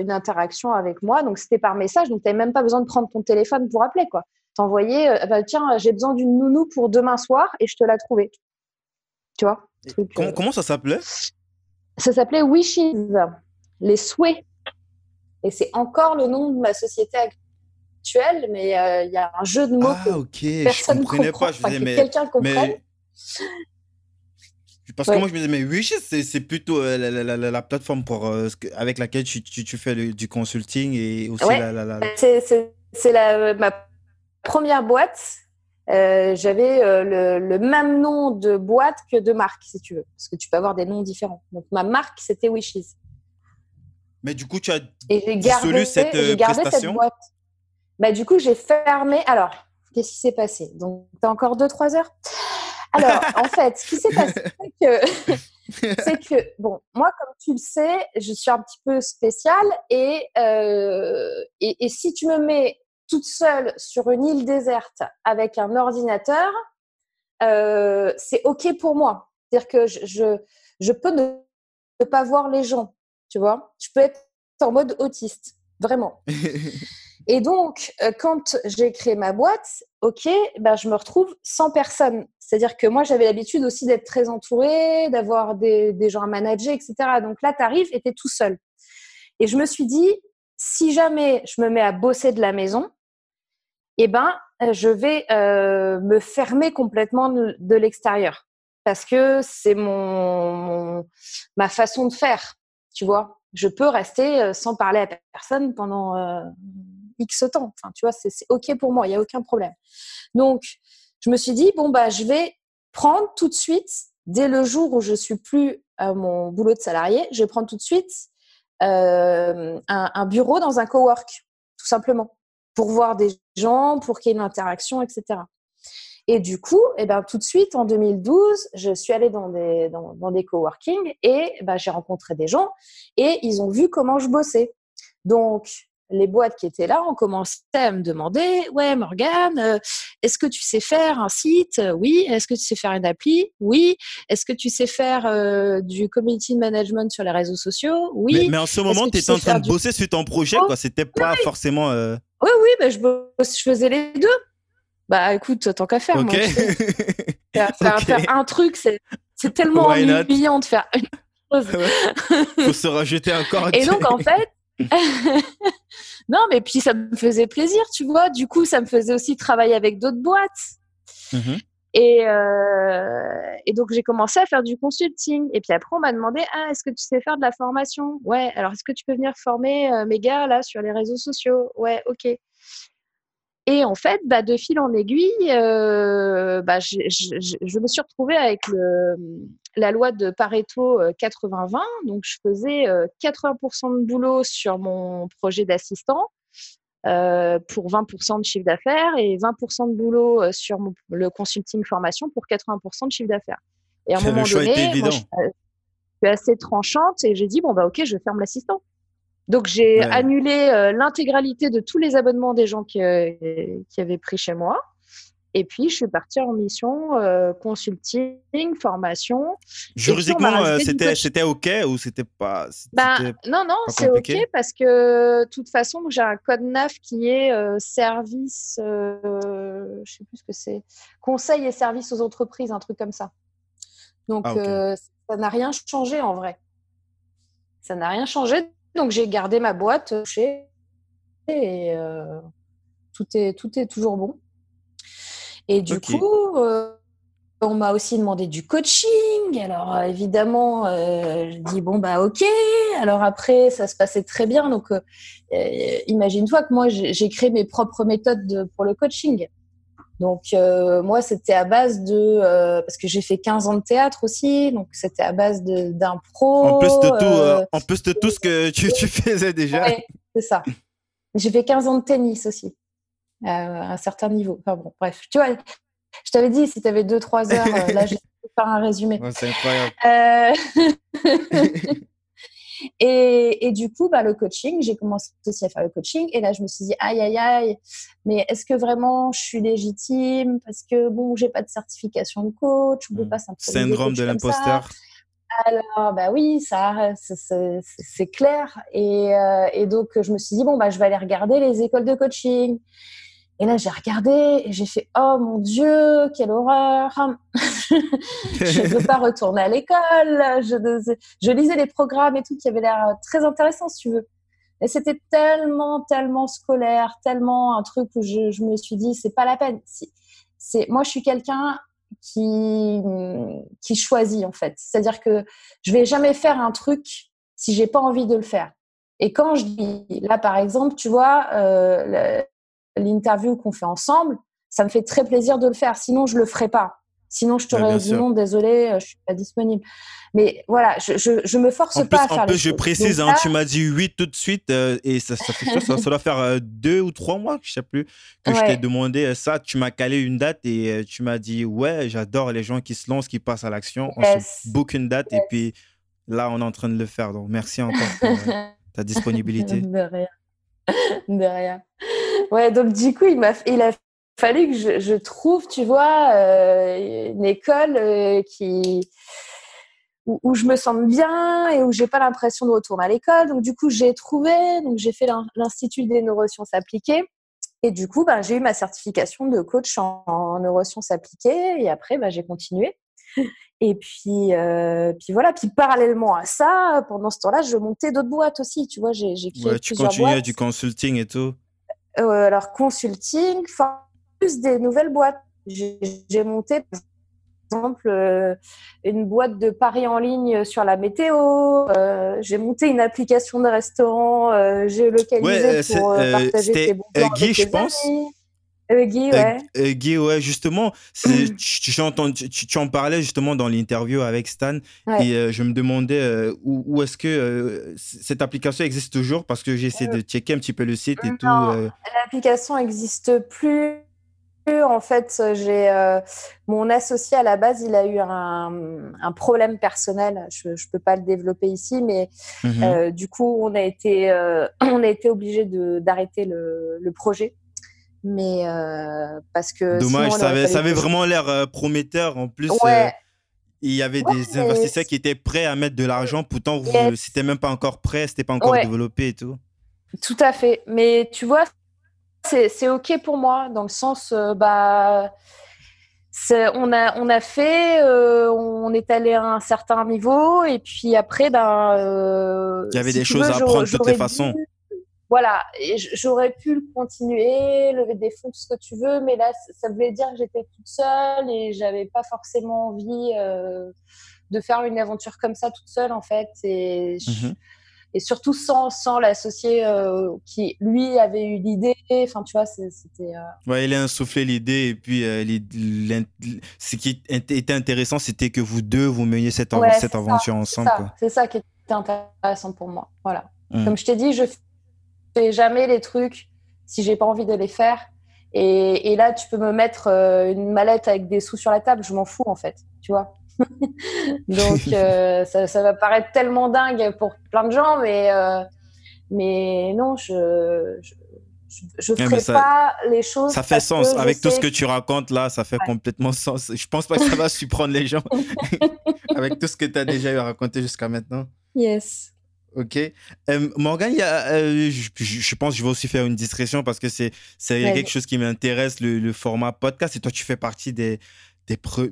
une interaction avec moi. Donc, c'était par message. Donc, tu n'avais même pas besoin de prendre ton téléphone pour appeler. quoi t'envoyer, euh, bah, tiens, j'ai besoin d'une nounou pour demain soir et je te l'ai trouvée. Tu vois euh, comment, ça s'appelait? Ça s'appelait Wishes, les souhaits. Et c'est encore le nom de ma société actuelle, mais euh, il y a un jeu de mots ah, que personne ne comprend. Pas, je mais, quelqu'un comprenne. Parce que moi, je me disais, mais Wishes, c'est plutôt la, plateforme pour, avec laquelle tu, tu, fais du consulting et aussi la. C'est ma première boîte, euh, j'avais euh, le, même nom de boîte que de marque, si tu veux, parce que tu peux avoir des noms différents. Donc ma marque, c'était Wishes. Mais du coup, tu as et dissolu cette euh, prestation boîte. Bah, du coup, j'ai fermé. Alors, qu'est-ce qui s'est passé? Donc, tu as encore 2-3 heures? Alors, en fait, ce qui s'est passé, c'est que, que, bon, moi, comme tu le sais, je suis un petit peu spéciale et, euh, et, si tu me mets toute seule sur une île déserte avec un ordinateur, euh, c'est OK pour moi. C'est-à-dire que je, je, je peux ne, pas voir les gens, tu vois. Je peux être en mode autiste, vraiment. Et donc, euh, quand j'ai créé ma boîte, ok, ben, je me retrouve sans personne. C'est-à-dire que moi, j'avais l'habitude aussi d'être très entourée, d'avoir des, des, gens à manager, etc. Donc là, tu arrives et tu es tout seul. Et je me suis dit, si jamais je me mets à bosser de la maison, eh ben, je vais euh, me fermer complètement de, l'extérieur. Parce que c'est mon, ma façon de faire, tu vois. Je peux rester euh, sans parler à personne pendant X temps. Enfin, tu vois, c'est OK pour moi, il n'y a aucun problème. Donc, je me suis dit, bon, bah, je vais prendre tout de suite, dès le jour où je suis plus à mon boulot de salarié, je vais prendre tout de suite euh, un, bureau dans un cowork, tout simplement, pour voir des gens, pour qu'il y ait une interaction, etc. Et du coup, eh ben, tout de suite, en 2012, je suis allée dans des, dans, dans des coworking et ben, j'ai rencontré des gens et ils ont vu comment je bossais. Donc, les boîtes qui étaient là ont commencé à me demander Ouais, Morgane, euh, est-ce que tu sais faire un site? Oui. Est-ce que tu sais faire une appli? Oui. Est-ce que tu sais faire euh, du community management sur les réseaux sociaux? Oui. Mais, en ce moment, tu étais en train de bosser sur ton projet, quoi. C'était pas forcément. Euh, oui, oui, mais je, je faisais les deux. Bah écoute, tant qu'à faire. Moi, faire, un truc, c'est tellement ennuyant de faire une chose. Faut se rajouter encore. Et donc, en fait, non, mais puis ça me faisait plaisir, tu vois. Du coup, ça me faisait aussi travailler avec d'autres boîtes. Mhm. Et, euh, et, donc, j'ai commencé à faire du consulting. Et puis après, on m'a demandé Ah, est-ce que tu sais faire de la formation? Ouais, alors est-ce que tu peux venir former euh, mes gars là sur les réseaux sociaux? Ouais, ok. Et en fait, bah, de fil en aiguille, euh, bah, je, me suis retrouvée avec le, la loi de Pareto 80-20. Euh, Donc, je faisais 80% euh, de boulot sur mon projet d'assistant pour 20% de chiffre d'affaires et 20% de boulot sur le consulting formation pour 80% de chiffre d'affaires. Et à un moment donné, je, suis assez tranchante et j'ai dit bon bah ok, je ferme l'assistant. Donc j'ai annulé l'intégralité de tous les abonnements des gens qui, qui avaient pris chez moi. Et puis, je suis partie en mission euh, consulting, formation. Juridiquement, euh, c'était, c'était OK ou c'était pas bah, Non, non, c'est OK parce que de toute façon, j'ai un code NAF qui est euh, service, je ne sais plus ce que c'est, conseil et services aux entreprises, un truc comme ça. Donc, ah, ça n'a rien changé en vrai. Ça n'a rien changé. Donc, j'ai gardé ma boîte chez et tout, est, tout est toujours bon. Et du coup, euh, on m'a aussi demandé du coaching. Alors euh, évidemment, euh, je dis bon bah ok. Alors après, ça se passait très bien. Donc imagine-toi que moi j'ai créé mes propres méthodes pour le coaching. Donc moi c'était à base de parce que j'ai fait 15 ans de théâtre aussi, donc c'était à base d'impro. En plus de tout, en plus de tout ce que tu, tu faisais déjà. Ouais, c'est ça. J'ai fait 15 ans de tennis aussi à un certain niveau. Enfin bon, bref, tu vois, je t'avais dit, si tu avais 2-3 heures, euh, là, je vais faire un résumé. c'est incroyable. Euh, et, et, du coup, bah, le coaching, j'ai commencé aussi à faire le coaching. Et là, je me suis dit, aïe, aïe, aïe, mais est-ce que vraiment je suis légitime Parce que, bon, j'ai pas de certification de coach, je peux hmm. pas Syndrome de l'imposteur. Alors, bah oui, ça, c'est clair. Et, euh, et, donc, je me suis dit, bon, bah, je vais aller regarder les écoles de coaching. Et là, j'ai regardé et j'ai fait Oh mon Dieu, quelle horreur Je ne veux pas retourner à l'école. Je, lisais les programmes et tout qui avaient l'air très intéressants, si tu veux. Et c'était tellement, tellement scolaire, tellement un truc où je, me suis dit C'est pas la peine. Moi, je suis quelqu'un qui, choisit, en fait. C'est-à-dire que je vais jamais faire un truc si j'ai pas envie de le faire. Et quand je dis, là par exemple, tu vois, euh, l'interview qu'on fait ensemble, ça me fait très plaisir de le faire. Sinon, je le ferais pas. Sinon, je t'aurais dit non, désolé, je suis pas disponible. Mais voilà, je, je, je me force pas à faire en plus, je précise, hein, tu m'as dit oui tout de suite et ça, ça, fait, ça, ça, doit faire deux ou trois mois, je sais plus, que je t'ai demandé ça. Tu m'as calé une date et tu m'as dit ouais, j'adore les gens qui se lancent, qui passent à l'action. On se book une date et puis là, on est en train de le faire. Donc, merci encore pour ta disponibilité. de rien. De rien. Ouais, donc du coup, il, a fallu que je, je trouve, tu vois, euh, une école euh, qui où, où, je me sens bien et où j'ai pas l'impression de retourner à l'école. Donc du coup, j'ai trouvé, donc j'ai fait l'institut des neurosciences appliquées. Et du coup, ben, j'ai eu ma certification de coach en, en neurosciences appliquées. Et après, ben, j'ai continué. Et puis, euh, puis voilà. Puis parallèlement à ça, pendant ce temps-là, je montais d'autres boîtes aussi. Tu vois, j'ai créé ouais, tu continuais du consulting et tout. Euh, alors consulting, plus des nouvelles boîtes. J'ai monté par exemple euh, une boîte de paris en ligne sur la météo. Euh, j'ai monté une application de restaurant euh, géolocalisée ouais, pour euh, partager tes bons Guy, je pense. Euh, Guy, ouais. Euh, Guy, ouais, justement, tu, tu, tu, en parlais justement dans l'interview avec Stan et euh, je me demandais où, où est-ce que cette application existe toujours? Parce que j'ai essayé de checker un petit peu le site et tout. L'application n'existe plus. En fait, j'ai mon associé à la base, il a eu un, un problème personnel. Je ne peux pas le développer ici, mais mmh du coup, on a été, on a été obligé d'arrêter le, le projet mais euh, parce que dommage ça avait, ça avait vraiment l'air euh, prometteur. En plus euh, il y avait des investisseurs qui étaient prêts à mettre de l'argent. Pourtant vous c'était même pas encore prêt c'était pas encore développé et tout. Tout à fait. Mais tu vois c'est ok pour moi dans le sens bah on a on a fait on est allé à un certain niveau et puis après ben il y avait des choses à apprendre de toutes les façons voilà, j'aurais pu le continuer, lever des fonds, tout ce que tu veux, mais là, ça voulait dire que j'étais toute seule et j'avais pas forcément envie euh, de faire une aventure comme ça toute seule, en fait. Et, mmh et surtout sans, sans l'associé euh, qui, lui, avait eu l'idée. Enfin, tu vois, c'était. Euh... Ouais, il a insoufflé l'idée et puis ce qui était intéressant, c'était que vous deux, vous meniez cette, cette aventure ensemble. C'est ça, qui était intéressant pour moi. Voilà. Mmh. Comme je t'ai dit, je fais jamais les trucs si j'ai pas envie de les faire. Et, et là, tu peux me mettre euh, une mallette avec des sous sur la table, je m'en fous en fait, tu vois. Donc euh, ça, ça, va paraître tellement dingue pour plein de gens, mais euh, mais non, je je, je ferai pas les choses. Ça fait sens avec tout ce que tu racontes là, ça fait complètement sens. Je pense pas que ça va surprendre les gens avec tout ce que tu as déjà raconté jusqu'à maintenant. Yes. Ok. Euh, Morgan, y a, euh, je, je, pense que je vais aussi faire une discrétion parce que c'est quelque chose qui m'intéresse, le, le, format podcast. Et toi, tu fais partie des. des pre...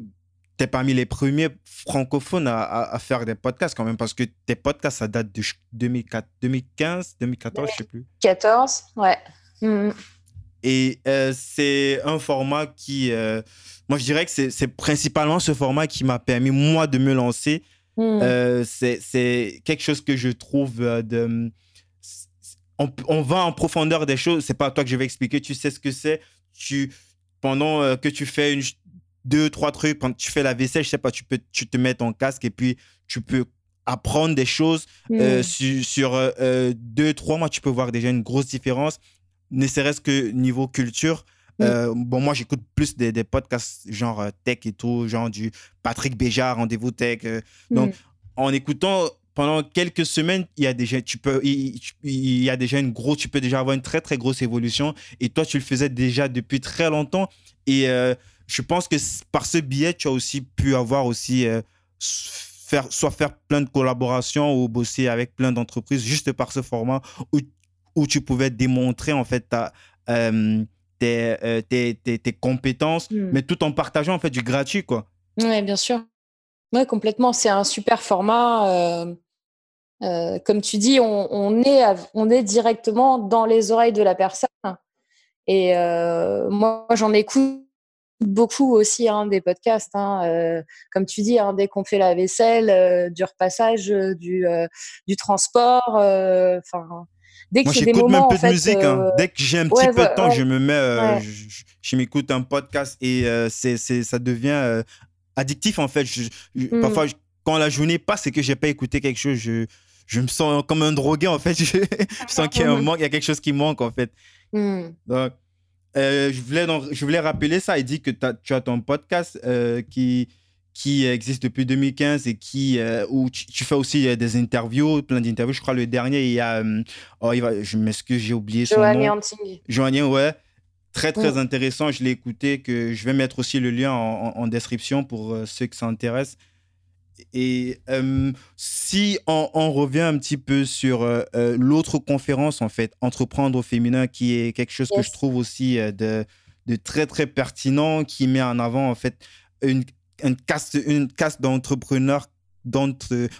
Tu es parmi les premiers francophones à, à, faire des podcasts quand même parce que tes podcasts, ça date de 2004, 2015, 2014, je sais plus. 14, ouais. Mmh. Et euh, c'est un format qui. Euh, moi, je dirais que c'est principalement ce format qui m'a permis, moi, de me lancer Hmm. Euh, c'est quelque chose que je trouve euh, de. On, on, va en profondeur des choses. C'est pas à toi que je vais expliquer. Tu sais ce que c'est. Tu pendant euh, que tu fais une, deux trois trucs, quand tu fais la vaisselle, je sais pas, tu peux tu te mets ton casque et puis tu peux apprendre des choses hmm. sur, sur deux trois mois. Tu peux voir déjà une grosse différence, ne serait-ce que niveau culture. Mm. Euh, bon, moi, j'écoute plus des, des, podcasts genre euh, tech et tout, genre du Patrick Béjar, Rendez-vous Tech. Euh. Donc, mm. en écoutant pendant quelques semaines, il y a déjà, tu peux, il, il, y a déjà une grosse, tu peux déjà avoir une très, très grosse évolution. Et toi, tu le faisais déjà depuis très longtemps. Et je pense que par ce biais, tu as aussi pu avoir aussi, faire, soit faire plein de collaborations ou bosser avec plein d'entreprises juste par ce format où, où tu pouvais démontrer en fait ta, euh, tes, tes, tes, compétences, hmm. mais tout en partageant en fait du gratuit, quoi. Oui, bien sûr. Oui, complètement. C'est un super format. Euh, euh, comme tu dis, on, on, est, on est directement dans les oreilles de la personne. Et moi, j'en écoute beaucoup aussi hein, des podcasts. Hein, comme tu dis, hein, dès qu'on fait la vaisselle, du repassage, du, du transport. Enfin Dès que Moi, j'écoute même peu de musique. Hein. Euh, Dès que j'ai un petit peu de temps, je me mets, euh, je, m'écoute un podcast et euh, c'est, c'est, ça devient addictif en fait. Mm. Parfois, quand la journée passe et que j'ai pas écouté quelque chose, je, je me sens comme un drogué en fait. Je, sens qu'il y a un manque, il y a quelque chose qui manque en fait. Mm. Donc, euh, je, voulais je voulais rappeler ça. Il dit que tu as ton podcast euh, qui, qui existe depuis 2015 et qui, euh, où tu, fais aussi des interviews, plein d'interviews. Je crois le dernier, il y a. oh, il va, je m'excuse, j'ai oublié son nom. Joanie ouais. Très, très mm. intéressant. Je l'ai écouté. Que je vais mettre aussi le lien en, en description pour ceux qui s'intéressent. Et euh, si on, revient un petit peu sur euh, euh, l'autre conférence, en fait, Entreprendre au féminin, qui est quelque chose que je trouve aussi de, de, très, très pertinent, qui met en avant, en fait, une, une caste, une caste d'entrepreneurs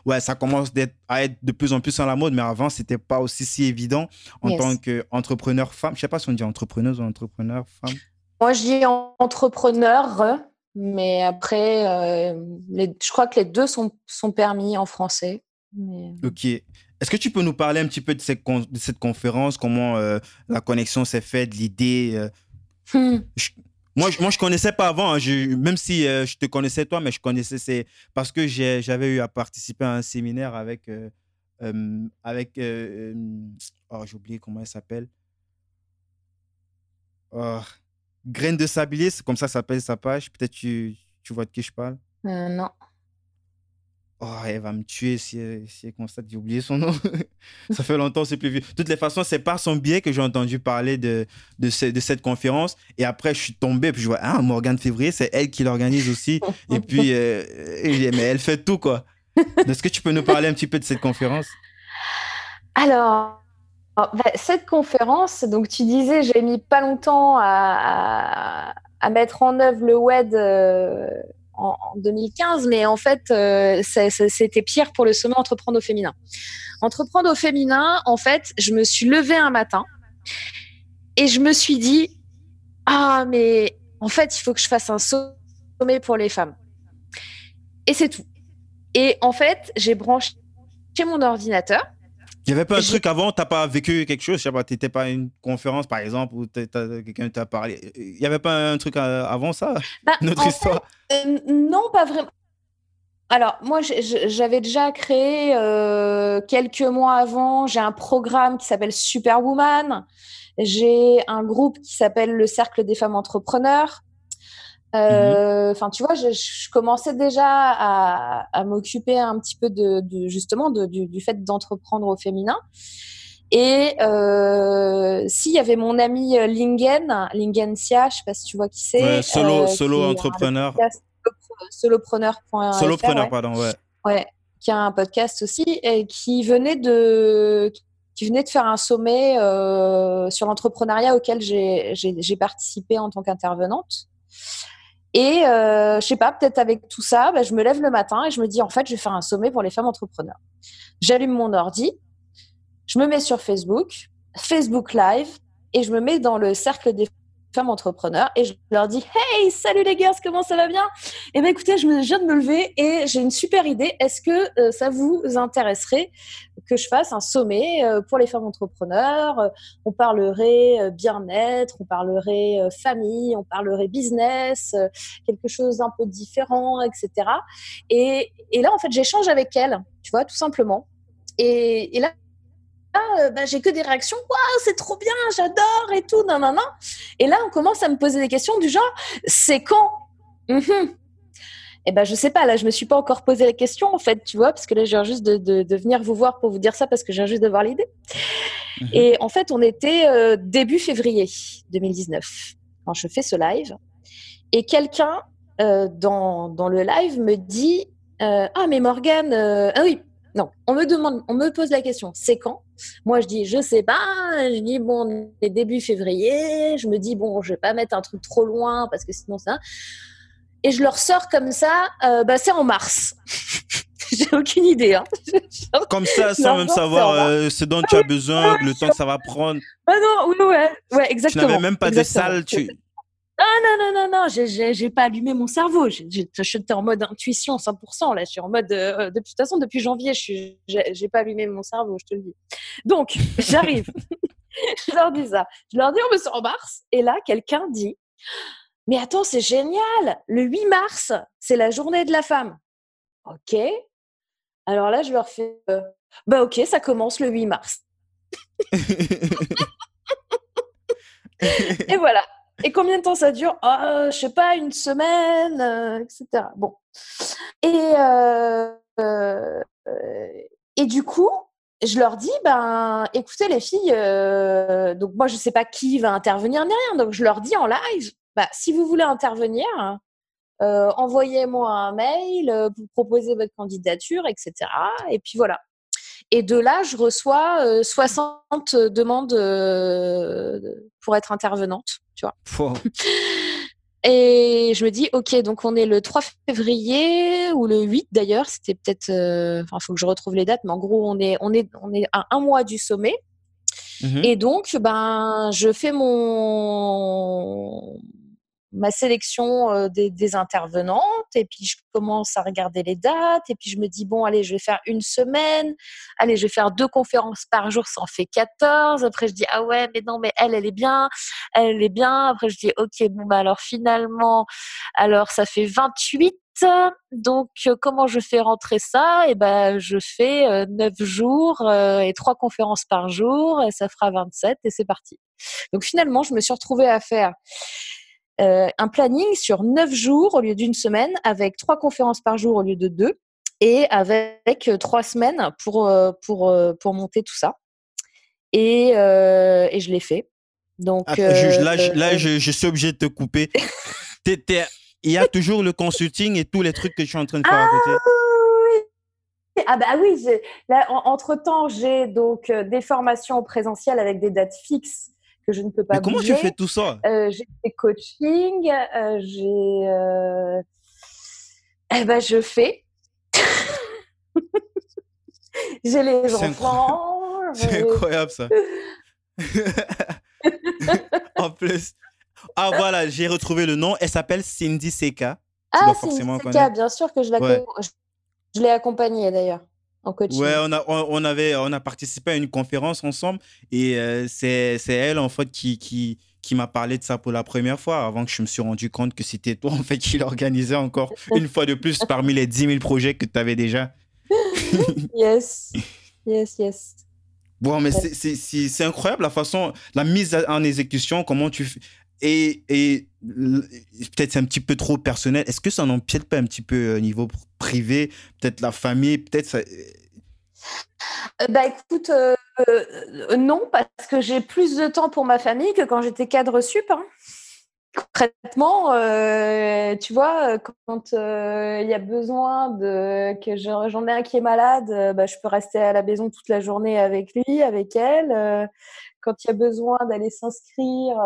ouais, ça commence à être de plus en plus à la mode, mais avant, c'était pas aussi si évident en tant qu'entrepreneur femme. Je sais pas si on dit entrepreneuse ou entrepreneur femme. Moi, je dis entrepreneur mais après, euh, je crois que les deux sont, sont permis en français. Ok. Est-ce que tu peux nous parler un petit peu de cette, de cette conférence, comment euh, la connexion s'est faite, l'idée euh? hmm. Moi, je, moi, je connaissais pas avant, hein. même si je te connaissais toi, mais je connaissais, c'est parce que j'avais eu à participer à un séminaire avec, avec oh, j'ai oublié comment elle s'appelle. Oh, Graine de sablier, c'est comme ça s'appelle sa page. Peut-être tu, tu vois de qui je parle? Euh, non. Oh, elle va me tuer si elle, si elle constate j'ai oublié son nom. ça fait longtemps, c'est plus vieux. De toutes les façons, c'est par son biais que j'ai entendu parler de, de, de, cette conférence. Et après, je suis tombé, puis je vois, ah, Morgane Février, c'est elle qui l'organise aussi. et puis, euh, mais elle fait tout, quoi. Est-ce que tu peux nous parler un petit peu de cette conférence? Alors, bah, cette conférence, donc tu disais, j'ai mis pas longtemps à, mettre en œuvre le web euh, en, 2015, mais en fait, euh, c'était pire pour le sommet Entreprendre au féminin. Entreprendre au féminin, en fait, je me suis levée un matin et je me suis dit, ah, mais en fait, il faut que je fasse un sommet pour les femmes. Et c'est tout. Et en fait, j'ai branché mon ordinateur il n'y avait pas un truc avant, tu n'as pas vécu quelque chose, je sais pas, t'étais pas à une conférence par exemple où quelqu'un t'a parlé. Il n'y avait pas un truc euh, avant ça, bah, notre histoire? euh, Non, pas vraiment. Alors, moi, j'avais déjà créé euh, quelques mois avant, j'ai un programme qui s'appelle Superwoman. J'ai un groupe qui s'appelle le Cercle des femmes entrepreneurs. Mmh euh, enfin, tu vois, je, commençais déjà à, m'occuper un petit peu de, justement du, fait d'entreprendre au féminin. Et euh, s'il y avait mon ami euh, Lingen, Lingen Sia, je sais pas si tu vois qui c'est. solo, solo entrepreneur. Solopreneur. Solopreneur, pardon, ouais. Ouais, qui a un podcast aussi et qui venait de qui venait de faire un sommet sur l'entrepreneuriat auquel j'ai participé en tant qu'intervenante. Et euh, je sais pas, peut-être avec tout ça, bah, je me lève le matin et je me dis en fait, je vais faire un sommet pour les femmes entrepreneurs. J'allume mon ordi, je me mets sur Facebook, Facebook Live, et je me mets dans le cercle des femmes entrepreneurs et je leur dis Hey, salut les gars, comment ça va bien? Eh bien, écoutez, je, viens de me lever et j'ai une super idée. Est-ce que euh, ça vous intéresserait que je fasse un sommet euh, pour les femmes entrepreneurs? On parlerait bien-être, on parlerait famille, on parlerait business, quelque chose d'un peu différent, etc. Et, et là, en fait, j'échange avec elles, tu vois, tout simplement. Et, et là, ah, bah, j'ai que des réactions, waouh, c'est trop bien, j'adore et tout, non, non, non. Et là, on commence à me poser des questions du genre, c'est quand? Mm Eh ben, je sais pas, là, je me suis pas encore posé la question, en fait, tu vois, parce que là, viens juste de, de, venir vous voir pour vous dire ça parce que j'ai juste de voir l'idée. Mhm. Et en fait, on était euh, début février 2019 quand je fais ce live. Et quelqu'un euh, dans, dans, le live me dit euh, Ah, mais Morgane, ah oui, non, on me demande, on me pose la question, c'est quand? Moi, je dis, je sais pas. Je dis, bon, c'est début février. Je me dis, bon, je vais pas mettre un truc trop loin parce que sinon ça. Et je leur sors comme ça, euh, bah, c'est en mars. J'ai aucune idée. Hein. Comme ça, sans même savoir euh, ce dont tu as besoin, le temps que ça va prendre. Ah non, oui, ouais, ouais, exactement. Tu n'avais même pas de salle. Tu... Ah non, non, non, non, j'ai pas allumé mon cerveau. J'étais en mode intuition 100%. Là, je suis en mode. Euh, de toute façon, depuis janvier, je j'ai pas allumé mon cerveau, je te le dis. Donc, j'arrive. je leur dis ça. Je leur dis, on me sort en mars. Et là, quelqu'un dit mais attends, c'est génial, le 8 mars, c'est la journée de la femme. Ok. Alors là, je leur fais, euh, bah ok, ça commence le 8 mars. et voilà. Et combien de temps ça dure? Oh, Je sais pas, une semaine, euh, etc. Bon. Et, euh, et du coup, je leur dis, ben, écoutez les filles, donc moi je sais pas qui va intervenir ni rien, donc je leur dis en live, bah, si vous voulez intervenir, envoyez-moi un mail, vous proposez votre candidature, etc. Et puis voilà. Et de là, je reçois 60 demandes pour être intervenante, tu vois. Et je me dis, ok, donc on est le 3 février ou le 8 d'ailleurs, c'était peut-être, enfin, il faut que je retrouve les dates, mais en gros, on est, on est, on est à un mois du sommet. Mmh Et donc, ben, je fais mon, ma sélection euh, des, intervenantes et puis je commence à regarder les dates et puis je me dis bon allez je vais faire une semaine allez je vais faire deux conférences par jour ça en fait 14 après je dis ah ouais mais non mais elle elle est bien elle est bien. Après je dis ok bon bah alors finalement alors ça fait 28 donc euh, comment je fais rentrer ça? Et eh ben je fais 9 euh, jours et trois conférences par jour et ça fera 27 et c'est parti. Donc finalement je me suis retrouvée à faire euh, un planning sur neuf jours au lieu d'une semaine, avec trois conférences par jour au lieu de deux, et avec euh, trois semaines pour, euh, pour, pour monter tout ça. Et, et je l'ai fait. Donc, là, là je, je, suis obligé de te couper. Il y a toujours le consulting et tous les trucs que je suis en train de faire ah, à côté. Oui. Ah bah oui, là, entre temps j'ai donc des formations présentielles avec des dates fixes je ne peux pas. Mais comment tu fais tout ça? Euh, J'ai des coachings, euh, j'ai. Euh... Eh ben, je fais. j'ai les enfants. C'est incroyable ça. en plus. Ah voilà, j'ai retrouvé le nom. Elle s'appelle Cindy Seka. Ah, Cindy Seka, bien sûr que je l'ai je l'ai accompagnée d'ailleurs. Ouais, on a, on, avait, on a participé à une conférence ensemble et euh, c'est, elle en fait qui, qui, qui m'a parlé de ça pour la première fois avant que je me suis rendu compte que c'était toi en fait qui l'organisait encore une fois de plus parmi les 10 000 projets que tu avais déjà. yes, yes, yes. Bon, mais c'est, incroyable la façon, la mise en exécution, comment tu fais. Et, peut-être c'est un petit peu trop personnel. Est-ce que ça n'empiète pas un petit peu au euh, niveau privé Peut-être la famille Peut-être bah écoute, euh, non, parce que j'ai plus de temps pour ma famille que quand j'étais cadre sup. Hein. Concrètement, tu vois, quand il y a besoin que j'en ai un qui est malade, bah, je peux rester à la maison toute la journée avec lui, avec elle. quand il y a besoin d'aller s'inscrire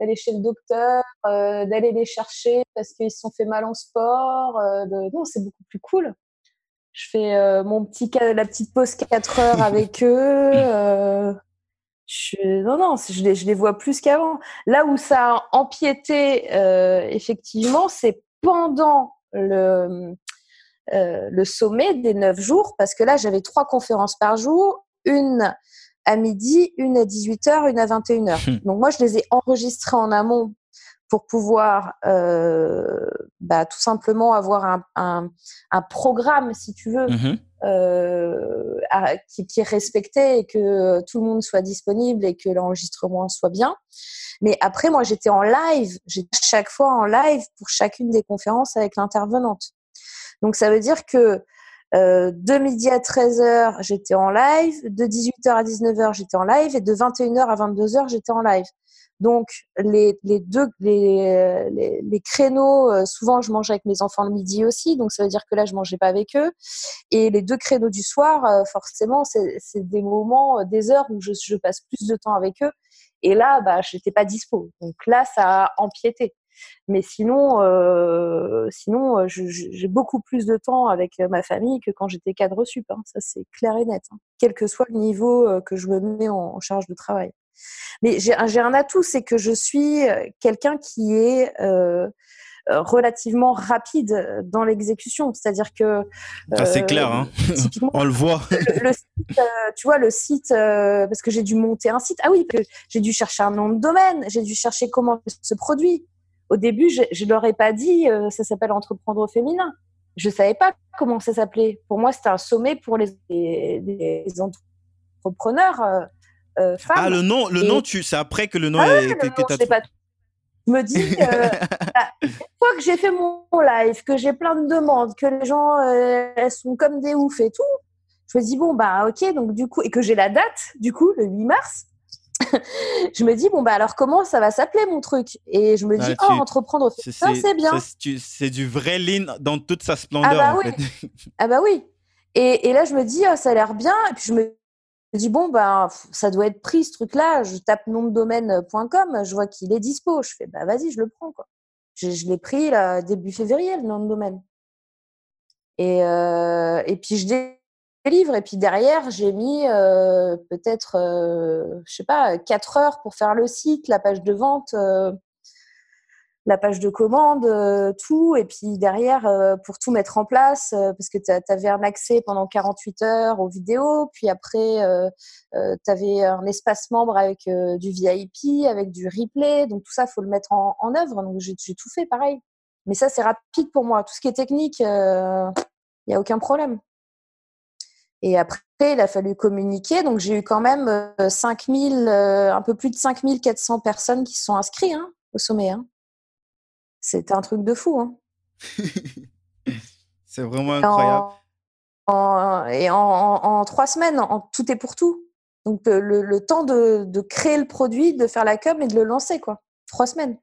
d'aller chez le docteur, euh, d'aller les chercher parce qu'ils se sont fait mal en sport. Euh, non, c'est beaucoup plus cool. Je fais euh, mon petit la petite pause 4 heures avec eux. Je, non, non, je les, je les vois plus qu'avant. Là où ça a empiété, effectivement, c'est pendant le, le sommet des 9 jours, parce que là, j'avais trois conférences par jour, une à midi, une à 18h, une à 21h. Hmm. Donc moi, je les ai enregistrés en amont pour pouvoir euh, bah, tout simplement avoir un, un, programme, si tu veux, mm-hmm. euh, qui, qui, est respecté et que tout le monde soit disponible et que l'enregistrement soit bien. Mais après, moi, j'étais en live, j'étais chaque fois en live pour chacune des conférences avec l'intervenante. Donc ça veut dire que euh, de midi à 13h, j'étais en live. De 18h à 19h, j'étais en live. Et de 21h à 22h, j'étais en live. Donc, les, les deux, les, les, les, créneaux, euh, souvent, je mangeais avec mes enfants le midi aussi. Donc, ça veut dire que là, je mangeais pas avec eux. Et les deux créneaux du soir, euh, forcément, c'est des moments, des heures où je, je, passe plus de temps avec eux. Et là, bah, je n'étais pas dispo. Donc là, ça a empiété. Mais sinon, euh, sinon euh, j'ai beaucoup plus de temps avec euh, ma famille que quand j'étais cadre sup. Hein. Ça, c'est clair et net. Hein. Quel que soit le niveau que je me mets en, charge de travail. Mais j'ai un atout, c'est que je suis quelqu'un qui est relativement rapide dans l'exécution. C'est-à-dire que. Ah, c'est clair, hein on le voit. le, site, tu vois, le site, parce que j'ai dû monter un site. Ah oui, j'ai dû chercher un nom de domaine, j'ai dû chercher comment se produit Au début, je ne leur ai pas dit ça s'appelle entreprendre au féminin. Je ne savais pas comment ça s'appelait. Pour moi, c'était un sommet pour les, les, entrepreneurs femmes. Ah, le nom, le nom tu, c'est après que le nom ah, est, que, pas je me dis, euh, bah, une fois que j'ai fait mon live, que j'ai plein de demandes, que les gens euh, elles sont comme des oufs et tout, je me dis, bon, bah ok, donc du coup, et que j'ai la date, du coup, le 8 mars, je me dis, bon, bah alors comment ça va s'appeler mon truc? Et je me dis, oh, entreprendre, c'est bien. C'est du vrai lean dans toute sa splendeur. Ah bah, oui. ah bah oui. Et, et, là, je me dis, oh, ça a l'air bien. Et puis je me dis bon ben ça doit être pris ce truc là je tape nom de domaine.com je vois qu'il est dispo je fais bah vas-y je le prends quoi je, l'ai pris là, début février le nom de domaine et, euh, et puis je et puis derrière j'ai mis euh, peut-être euh, je sais pas quatre heures pour faire le site la page de vente la page de commande, euh, tout. Et puis derrière, euh, pour tout mettre en place, euh, parce que tu avais un accès pendant 48 heures aux vidéos. Puis après, tu avais un espace membre avec du VIP, avec du replay. Donc tout ça, faut le mettre en, en œuvre. Donc j'ai tout fait pareil. Mais ça, c'est rapide pour moi. Tout ce qui est technique, il n'y a aucun problème. Et après, il a fallu communiquer. Donc, j'ai eu quand même 5000, un peu plus de 5400 personnes qui se sont inscrites hein, au sommet. Hein. C'était un truc de fou. Hein. c'est vraiment incroyable. et en, trois semaines, en, tout est pour tout. Donc le, temps de, créer le produit, de faire la com et de le lancer, quoi. Trois semaines.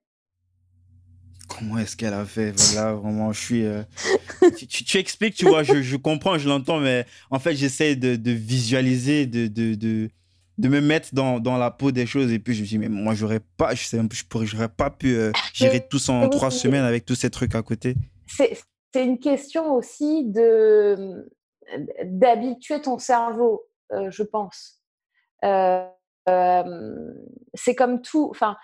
Comment est-ce qu'elle a fait? Voilà, vraiment, je suis. Euh, tu, expliques, tu vois, je, comprends, je l'entends, mais en fait, j'essaie de, visualiser, de, de, de me mettre dans, dans, la peau des choses. Et puis, je me dis, mais moi, j'aurais pas, je sais, je pourrais, j'aurais pas pu euh, gérer tout ça en trois semaines avec tous ces trucs à côté. C'est une question aussi de d'habituer ton cerveau, euh, je pense. C'est comme tout. Enfin,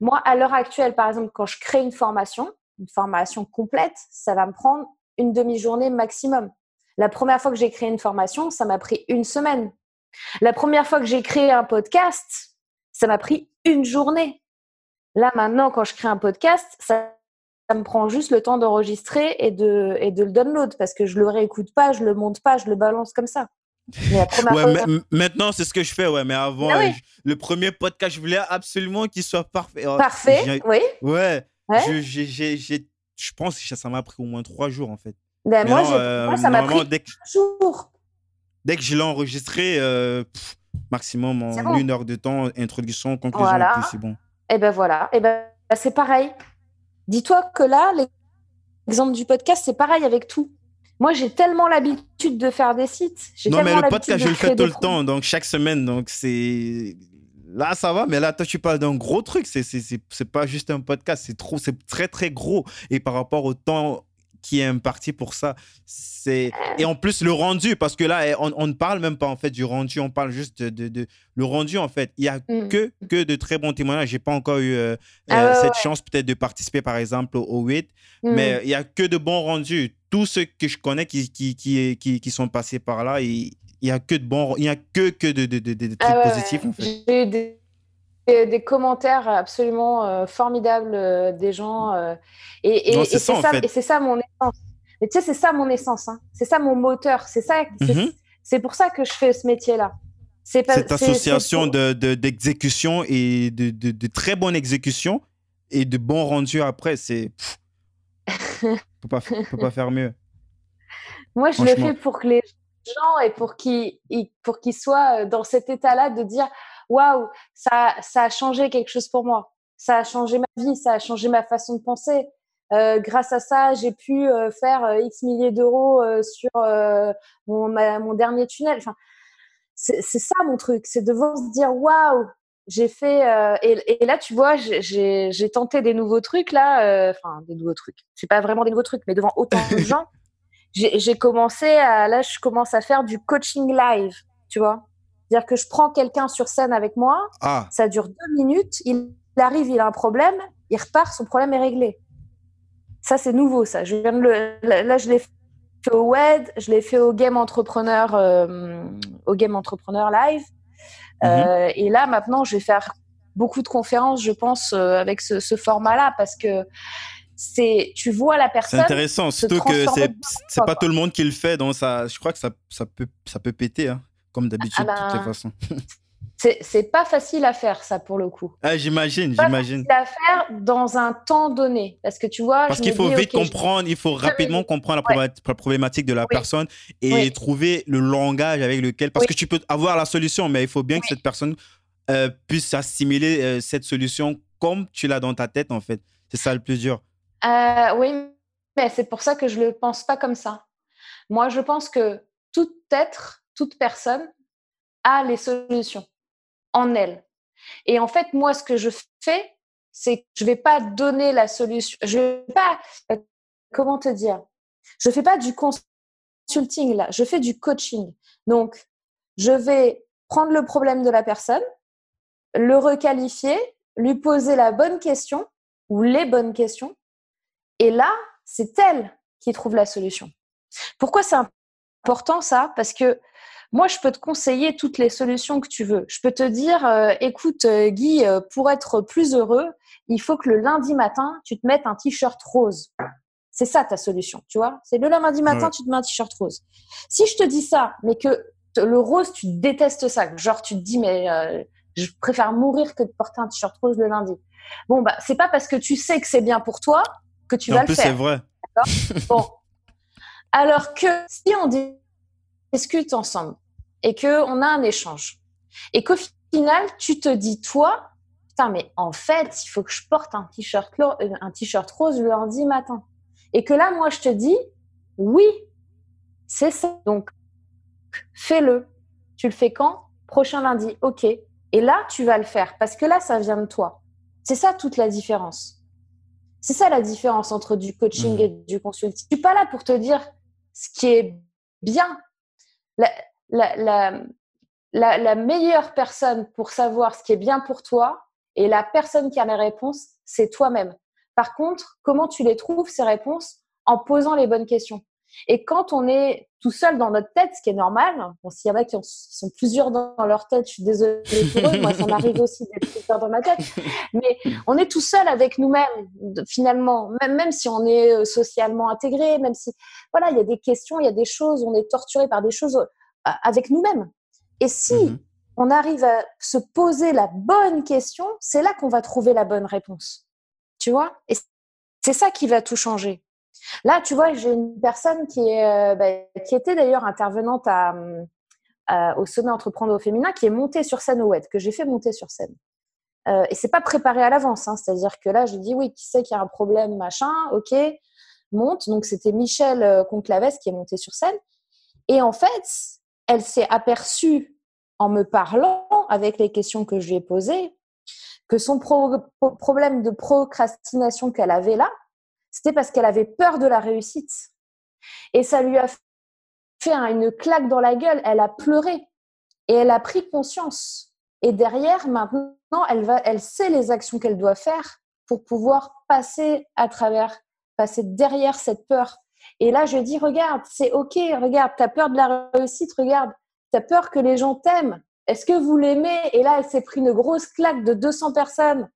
moi, à l'heure actuelle, par exemple, quand je crée une formation, une formation complète, ça va me prendre une demi-journée maximum. La première fois que j'ai créé une formation, ça m'a pris une semaine la première fois que j'ai créé un podcast, ça m'a pris une journée. Là, maintenant, quand je crée un podcast, ça, me prend juste le temps d'enregistrer et de, le download parce que je le réécoute pas, je le monte pas, je le balance comme ça. Maintenant, c'est ce que je fais, ouais. Mais avant, ah le premier podcast, je voulais absolument qu'il soit parfait. Oh, parfait, oui. Ouais. Je, pense que ça m'a pris au moins trois jours, en fait. Ben, moi, euh, ça m'a pris dès jours. Dès que je l'ai enregistré, euh, maximum en une heure de temps, introduction, conclusion, c'est bon. Et eh ben voilà, et eh ben c'est pareil. Dis-toi que là, l'exemple du podcast, c'est pareil avec tout. Moi, j'ai tellement l'habitude de faire des sites. Non, mais le podcast, je le fais tout le temps, donc chaque semaine. Donc, c'est. Là, ça va, mais là, toi, tu parles d'un gros truc. C'est pas juste un podcast, c'est trop, c'est très, très gros. Et par rapport au temps qui est imparti pour ça. C'est et en plus le rendu parce que là on, ne parle même pas en fait du rendu, on parle juste de, de, le rendu en fait. Il y a mm. que que de très bons témoignages. J'ai pas encore eu euh, ah euh, cette chance peut-être de participer par exemple au 8, mm. mais il y a que de bons rendus. Tous ceux que je connais qui qui qui qui, qui sont passés par là, il, il y a que de bons, il y a que que de de, de, ah trucs positifs en fait des commentaires absolument euh, formidables euh, des gens. Euh, et, et, c'est ça, ça, mon essence. Tu sais, c'est ça mon essence. Hein. C'est ça mon moteur. C'est ça. C'est mhm. pour ça que je fais ce métier-là. Cette association d'exécution de, et de, de, très bonne exécution et de bons rendus après, c'est. ne peut pas, faire mieux. Moi, je le fais pour que les gens et pour qu'ils pour qu'ils soient dans cet état-là de dire waouh, ça, ça a changé quelque chose pour moi. Ça a changé ma vie, ça a changé ma façon de penser. Euh, grâce à ça, j'ai pu euh, faire euh, X milliers d'euros sur mon, mon, dernier tunnel. Enfin, c'est ça mon truc, c'est de voir se dire waouh, j'ai fait. Et, et, là, tu vois, j'ai tenté des nouveaux trucs là, enfin des nouveaux trucs. C'est pas vraiment des nouveaux trucs, mais devant autant de gens, j'ai commencé à là, je commence à faire du coaching live, tu vois. C'est-à-dire que je prends quelqu'un sur scène avec moi, ah. ça dure deux minutes, il arrive, il a un problème, il repart, son problème est réglé. Ça, c'est nouveau, ça. Je viens de le, là, je l'ai fait au WED, je l'ai fait au Game Entrepreneur, euh, au Game Entrepreneur Live. Mhm. Euh, et là, maintenant, je vais faire beaucoup de conférences, je pense, avec ce, ce format-là, parce que c'est tu vois la personne. C'est intéressant, surtout que c'est pas tout le monde qui le fait, donc ça, je crois que ça, ça peut ça peut péter, hein, comme d'habitude de toutes les ben, façons. c'est pas facile à faire ça pour le coup. Ah, j'imagine, j'imagine. C'est à faire dans un temps donné, parce que tu vois. Parce qu'il faut vite comprendre, il faut rapidement comprendre la, problématique de la personne et trouver le langage avec lequel, parce que tu peux avoir la solution, mais il faut bien que cette personne euh, puisse assimiler euh, cette solution comme tu l'as dans ta tête en fait. C'est ça le plus dur. Euh, oui, mais c'est pour ça que je ne le pense pas comme ça. Moi, je pense que tout être, toute personne a les solutions en elle. Et en fait, moi, ce que je fais, c'est que je ne vais pas donner la solution. Je vais pas, euh, comment te dire Je ne fais pas du consulting là, je fais du coaching. Donc, je vais prendre le problème de la personne, le requalifier, lui poser la bonne question ou les bonnes questions et là, c'est elle qui trouve la solution. Pourquoi c'est important ça Parce que moi, je peux te conseiller toutes les solutions que tu veux. Je peux te dire, euh, écoute, euh, Guy, euh, pour être plus heureux, il faut que le lundi matin, tu te mettes un t-shirt rose. C'est ça ta solution, tu vois? C'est le lundi matin, tu te mets un t-shirt rose. Si je te dis ça, mais que le rose, tu détestes ça, genre tu te dis, mais je préfère mourir que de porter un t-shirt rose le lundi. Bon, bah, c'est pas parce que tu sais que c'est bien pour toi que tu vas le faire. c'est vrai. Bon. Alors que si on discute ensemble et qu'on a un échange et qu'au final, tu te dis, toi, putain, mais en fait, il faut que je porte un t-shirt euh, un t-shirt rose le lundi matin. Et que là, moi, je te dis, oui, c'est ça. Donc, fais-le. Tu le fais quand? Prochain lundi. OK. Et là, tu vas le faire parce que là, ça vient de toi. C'est ça toute la différence. C'est ça la différence entre du coaching mmh. et du consulting. Je suis pas là pour te dire ce qui est bien. La, meilleure personne pour savoir ce qui est bien pour toi et la personne qui a les réponses, c'est toi-même. Par contre, comment tu les trouves, ces réponses? En posant les bonnes questions. Et quand on est tout seul dans notre tête, ce qui est normal, bon, s'il y en a qui, sont plusieurs dans, leur tête, je suis désolée pour eux, moi ça m'arrive aussi d'être plusieurs dans ma tête, mais on est tout seul avec nous-mêmes, finalement, même, même si on est euh, socialement intégré, même si, voilà, il y a des questions, il y a des choses, on est torturé par des choses euh, avec nous-mêmes. Et si mm-hmm. on arrive à se poser la bonne question, c'est là qu'on va trouver la bonne réponse. Tu vois? Et c'est ça qui va tout changer. Là, tu vois, j'ai une personne qui, est, euh, bah, qui était d'ailleurs intervenante à, au sommet Entreprendre au féminin, qui est montée sur scène au WED, que j'ai fait monter sur scène. Euh, et c'est pas préparé à l'avance, hein, c'est-à-dire que là, je dis oui, qui sait qu'il y a un problème, machin, ok, monte. Donc c'était Michel euh, Conclaves qui est monté sur scène. Et en fait, elle s'est aperçue en me parlant avec les questions que je lui ai posées que son problème de procrastination qu'elle avait là, c'était parce qu'elle avait peur de la réussite. Et ça lui a fait une claque dans la gueule. Elle a pleuré et elle a pris conscience. Et derrière, maintenant, elle, va, elle sait les actions qu'elle doit faire pour pouvoir passer à travers, passer derrière cette peur. Et là, je dis, regarde, c'est OK, regarde, tu as peur de la réussite, regarde, tu as peur que les gens t'aiment. Est-ce que vous l'aimez? Et là, elle s'est pris une grosse claque de 200 personnes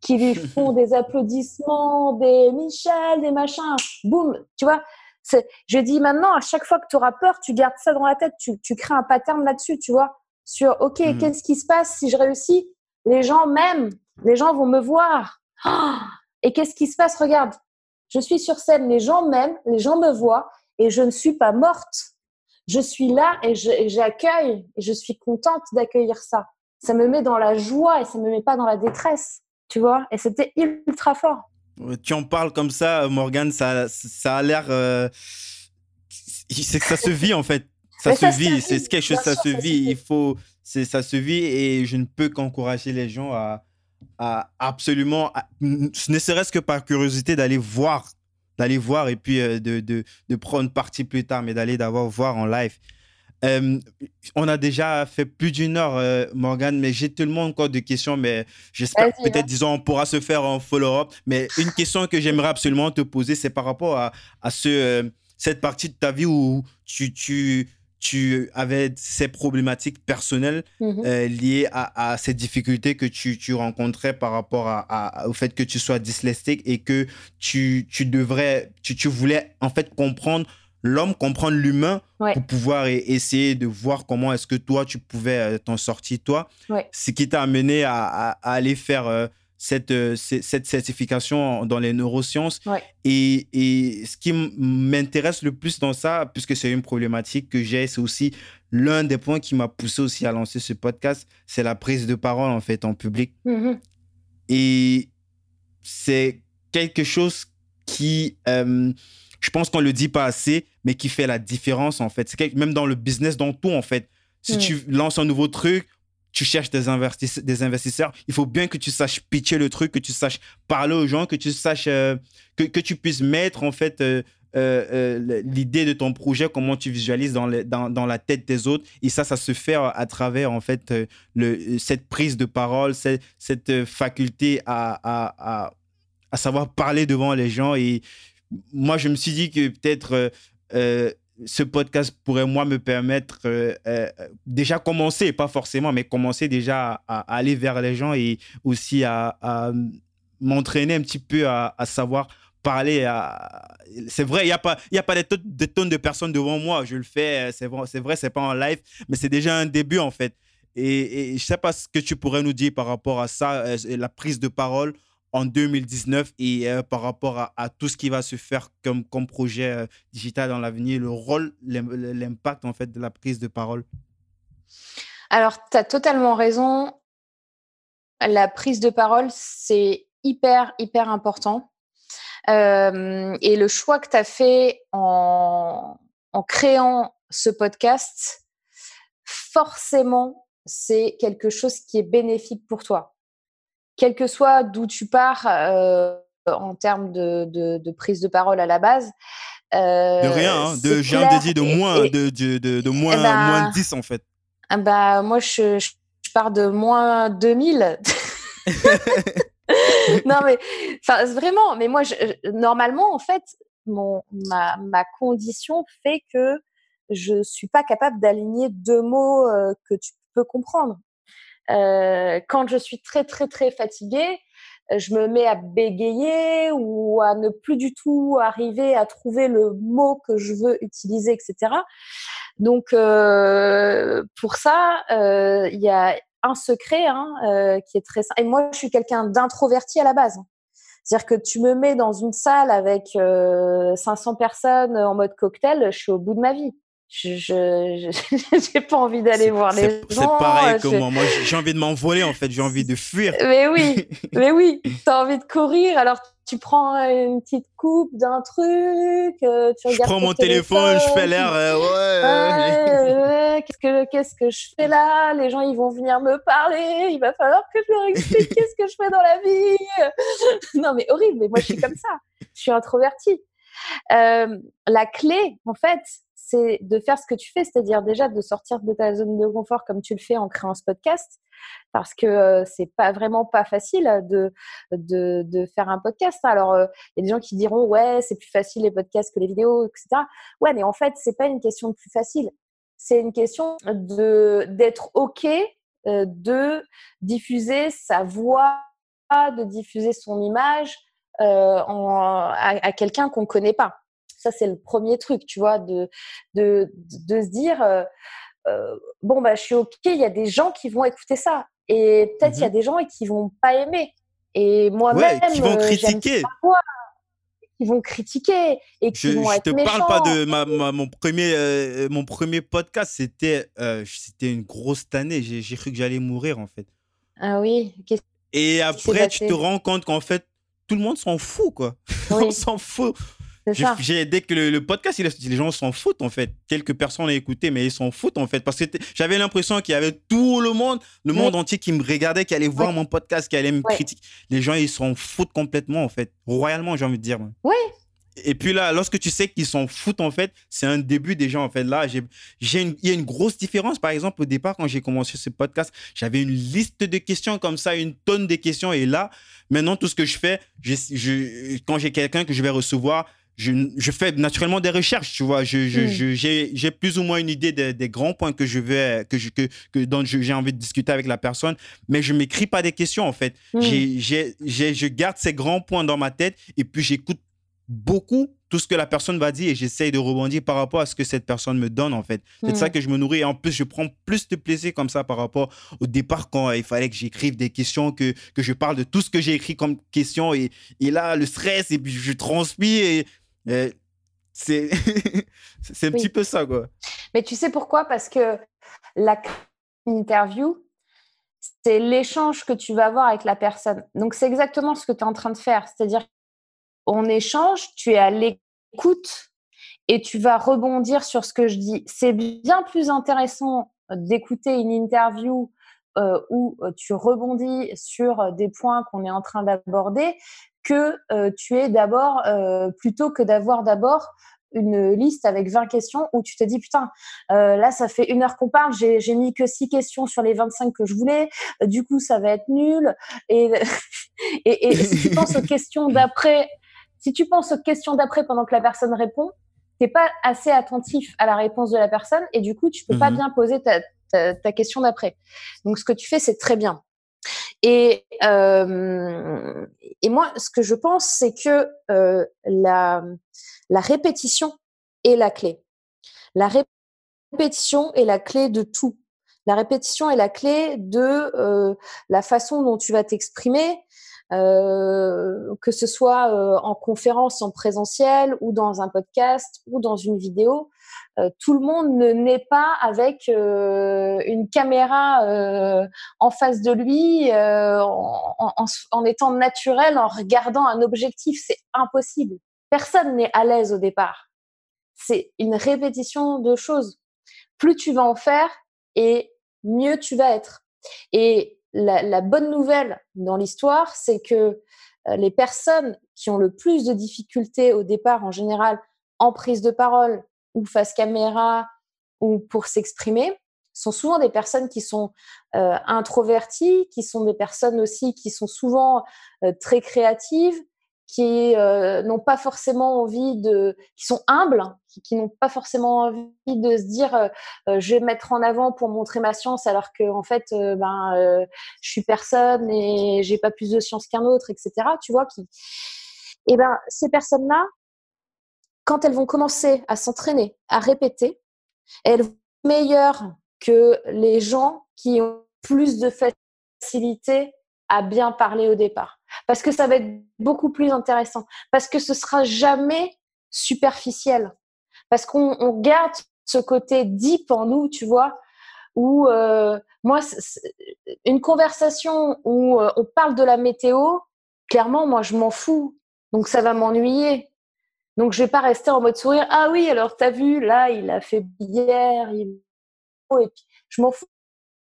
qui lui font des applaudissements, des Michel, des machins, boum, tu vois. Je dis maintenant, à chaque fois que tu auras peur, tu gardes ça dans la tête, tu, tu crées un pattern là-dessus, tu vois, sur OK, hmm. qu'est-ce qui se passe si je réussis? Les gens m'aiment, les gens vont me voir. et qu'est-ce qui se passe? Regarde, je suis sur scène, les gens m'aiment, les gens me voient et je ne suis pas morte. Je suis là et j'accueille et je suis contente d'accueillir ça. Ça me met dans la joie et ça me met pas dans la détresse tu vois, et c'était ultra fort. Tu en parles comme ça, Morgane, ça, ça a l'air. Euh, c'est que ça se vit en fait. Ça, se, vit, c'est quelque chose, ça se vit. Il faut, ça se vit et je ne peux qu'encourager les gens à, à absolument, ne serait-ce que par curiosité, d'aller voir, d'aller voir et puis euh, de, de, de, prendre partie plus tard, mais d'aller d'abord voir en live. Euh, on a déjà fait plus d'une heure, euh, Morgane, mais j'ai tellement encore de questions, mais j'espère peut-être, disons, on pourra se faire en follow-up. Mais une question que j'aimerais absolument te poser, c'est par rapport à, ce, euh, cette partie de ta vie où tu, tu, tu avais ces problématiques personnelles Mhm. euh, liées à, à ces difficultés que tu, tu rencontrais par rapport à- au fait que tu sois dyslexique et que tu, tu devrais, tu, tu voulais en fait comprendre l'homme, comprendre l'humain Ouais. pour pouvoir e- essayer de voir comment est-ce que toi, tu pouvais euh, t'en sortir, toi. Ouais. Ce qui t'a amené à, à- à aller faire euh, cette, euh, cette certification dans les neurosciences. Ouais. Et, et ce qui m'intéresse le plus dans ça, puisque c'est une problématique que j'ai, c'est aussi l'un des points qui m'a poussé aussi à lancer ce podcast, c'est la prise de parole en fait en public. Mhm. Et c'est quelque chose qui, euh, je pense qu'on le dit pas assez, mais qui fait la différence en fait. C'est même dans le business, dans tout en fait. Si tu lances un nouveau truc, tu cherches des, investis- des investisseurs, il faut bien que tu saches pitcher le truc, que tu saches parler aux gens, que tu saches, euh, que, que tu puisses mettre en fait euh, euh, l'idée de ton projet, comment tu visualises dans, les- dans, dans la tête des autres. Et ça, ça se fait à travers en fait le, cette prise de parole, cette, cette faculté à, à, à, à savoir parler devant les gens. Et moi, je me suis dit que peut-être euh, euh, ce podcast pourrait, moi, me permettre euh, déjà commencer, pas forcément, mais commencer déjà à, aller vers les gens et aussi à, m'entraîner un petit peu à, savoir parler. C'est vrai, il n'y a pas, pas des, tonnes, de personnes devant moi. Je le fais, c'est vrai, c'est vrai, c'est pas en live, mais c'est déjà un début, en fait. Et, et je sais pas ce que tu pourrais nous dire par rapport à ça, la prise de parole en 2019 et euh, par rapport à, tout ce qui va se faire comme, projet euh, digital dans l'avenir, le rôle, l'impact en fait de la prise de parole? Alors, tu as totalement raison. La prise de parole, c'est hyper, hyper important. Euh, et le choix que tu as fait en créant ce podcast, forcément, c'est quelque chose qui est bénéfique pour toi. Quel que soit d'où tu pars euh, en termes de, de, de, prise de parole à la base. Euh, de rien, hein, de, j'ai un dédié de moins, et, de, de, moins, bah, moins 10 en fait. Bah, moi, je, je, je pars de moins 2000. non, mais vraiment, mais moi, je, normalement, en fait, mon, ma, ma, condition fait que je ne suis pas capable d'aligner deux mots euh, que tu peux comprendre. Euh, quand je suis très, très, très fatiguée, je me mets à bégayer ou à ne plus du tout arriver à trouver le mot que je veux utiliser, etc. Donc, euh, pour ça, il y a un secret hein, euh, qui est très simple. Et moi, je suis quelqu'un d'introverti à la base. C'est-à-dire que tu me mets dans une salle avec euh, 500 personnes en mode cocktail, je suis au bout de ma vie. Je n'ai pas envie d'aller voir les gens. C'est pareil que moi. Moi, j'ai envie de m'envoler, en fait. J'ai envie de fuir. Mais oui, mais oui. Tu as envie de courir. Alors, tu prends une petite coupe d'un truc. Euh, tu je prends mon téléphone, téléphone, je fais l'air. Euh, ouais. ouais qu'est-ce, que, qu'est-ce que je fais là? Les gens, ils vont venir me parler. Il va falloir que je leur explique qu'est-ce que je fais dans la vie. non, mais horrible. Mais moi, je suis comme ça. Je suis introvertie. Euh, la clé, en fait, c'est de faire ce que tu fais, c'est-à-dire déjà de sortir de ta zone de confort comme tu le fais en créant ce podcast, parce que euh, c'est pas vraiment pas facile de, de, faire un podcast. Alors, il euh, y a des gens qui diront ouais, c'est plus facile les podcasts que les vidéos, etc. Ouais, mais en fait, c'est pas une question de plus facile. C'est une question de d'être ok euh, de diffuser sa voix, de diffuser son image en, à, à quelqu'un qu'on connaît pas. Ça, c'est le premier truc, tu vois, de, de, de se dire, euh, euh, bon, bah, je suis OK, il y a des gens qui vont écouter ça. Et peut-être il mm -hmm. y a des gens qui vont pas aimer. Et moi-même, ouais, qui vont critiquer. Voix, qui vont critiquer et qui je, vont je être te méchants. parle pas de ma, ma, mon premier euh, mon premier podcast c'était euh, c'était une grosse tannée j'ai cru que j'allais mourir en fait ah oui et après tu te rends compte qu'en fait tout le monde s'en fout quoi oui. on s'en fout j'ai dès que le, le podcast, il, les gens s'en foutent en fait. Quelques personnes l'ont écouté, mais ils s'en foutent en fait parce que j'avais l'impression qu'il y avait tout le monde, le oui. monde entier qui me regardait, qui allait voir oui. mon podcast, qui allait me oui. critiquer. Les gens, ils s'en foutent complètement en fait, royalement, j'ai envie de dire. Oui. Et puis là, lorsque tu sais qu'ils s'en foutent en fait, c'est un début déjà en fait. Là, j'ai, il y a une grosse différence. Par exemple, au départ, quand j'ai commencé ce podcast, j'avais une liste de questions comme ça, une tonne de questions. Et là, maintenant, tout ce que je fais, je, je, quand j'ai quelqu'un que je vais recevoir, je, fais naturellement des recherches, tu vois. Je, je, hmm. j'ai plus ou moins une idée des, grands points que je vais, que je, que, que dont j'ai envie de discuter avec la personne, mais je m'écris pas des questions, en fait. Hmm. J'ai, je garde ces grands points dans ma tête et puis j'écoute beaucoup tout ce que la personne va dire et j'essaye de rebondir par rapport à ce que cette personne me donne, en fait. C'est de ça hmm. que je me nourris. Et en plus, je prends plus de plaisir comme ça par rapport au départ quand il fallait que j'écrive des questions, que, que je parle de tout ce que j'ai écrit comme question. Et, et là, le stress, et puis je transpire. Et c'est c'est un petit peu ça, quoi. Mais tu sais pourquoi? Parce que la interview, c'est l'échange que tu vas avoir avec la personne. Donc, c'est exactement ce que tu es en train de faire. C'est-à-dire, on échange, tu es à l'écoute et tu vas rebondir sur ce que je dis. C'est bien plus intéressant d'écouter une interview euh, où euh, tu rebondis sur des points qu'on est en train d'aborder que euh, tu es d'abord, euh, plutôt que d'avoir d'abord une liste avec 20 questions où tu te dis putain euh, là ça fait une heure qu'on parle j'ai mis que 6 questions sur les 25 que je voulais du coup ça va être nul. Et, et, si tu penses aux questions d'après si tu penses aux questions d'après pendant que la personne répond t'es pas assez attentif à la réponse de la personne et du coup tu peux pas mmh bien poser ta, ta question d'après. Donc ce que tu fais c'est très bien et, moi, ce que je pense, c'est que la, répétition est la clé. La répétition est la clé de tout. La répétition est la clé de la façon dont tu vas t'exprimer, euh, que ce soit euh, en conférence, en présentiel, ou dans un podcast, ou dans une vidéo. Euh, tout le monde ne naît pas avec une caméra en face de lui, en, en, étant naturel, en regardant un objectif. C'est impossible. Personne n'est à l'aise au départ. C'est une répétition de choses. Plus tu vas en faire, et mieux tu vas être. Et la, bonne nouvelle dans l'histoire, c'est que euh, les personnes qui ont le plus de difficultés au départ, en général, en prise de parole ou face caméra ou pour s'exprimer, sont souvent des personnes qui sont euh, introverties, qui sont des personnes aussi qui sont souvent euh, très créatives, qui euh, n'ont pas forcément envie de, qui sont humbles, qui, n'ont pas forcément envie de se dire euh, euh, je vais mettre en avant pour montrer ma science alors que en fait ben je suis personne et j'ai pas plus de science qu'un autre, etc. Tu vois qui, et eh ben ces personnes-là, quand elles vont commencer à s'entraîner, à répéter, elles vont meilleures que les gens qui ont plus de facilité à bien parler au départ parce que ça va être beaucoup plus intéressant, parce que ce sera jamais superficiel, parce qu'on garde ce côté deep en nous, tu vois, où euh, moi, une conversation où euh, on parle de la météo, clairement, moi, je m'en fous, donc ça va m'ennuyer. Donc je vais pas rester en mode sourire. Ah oui, alors tu as vu, là, il a fait hier, je m'en fous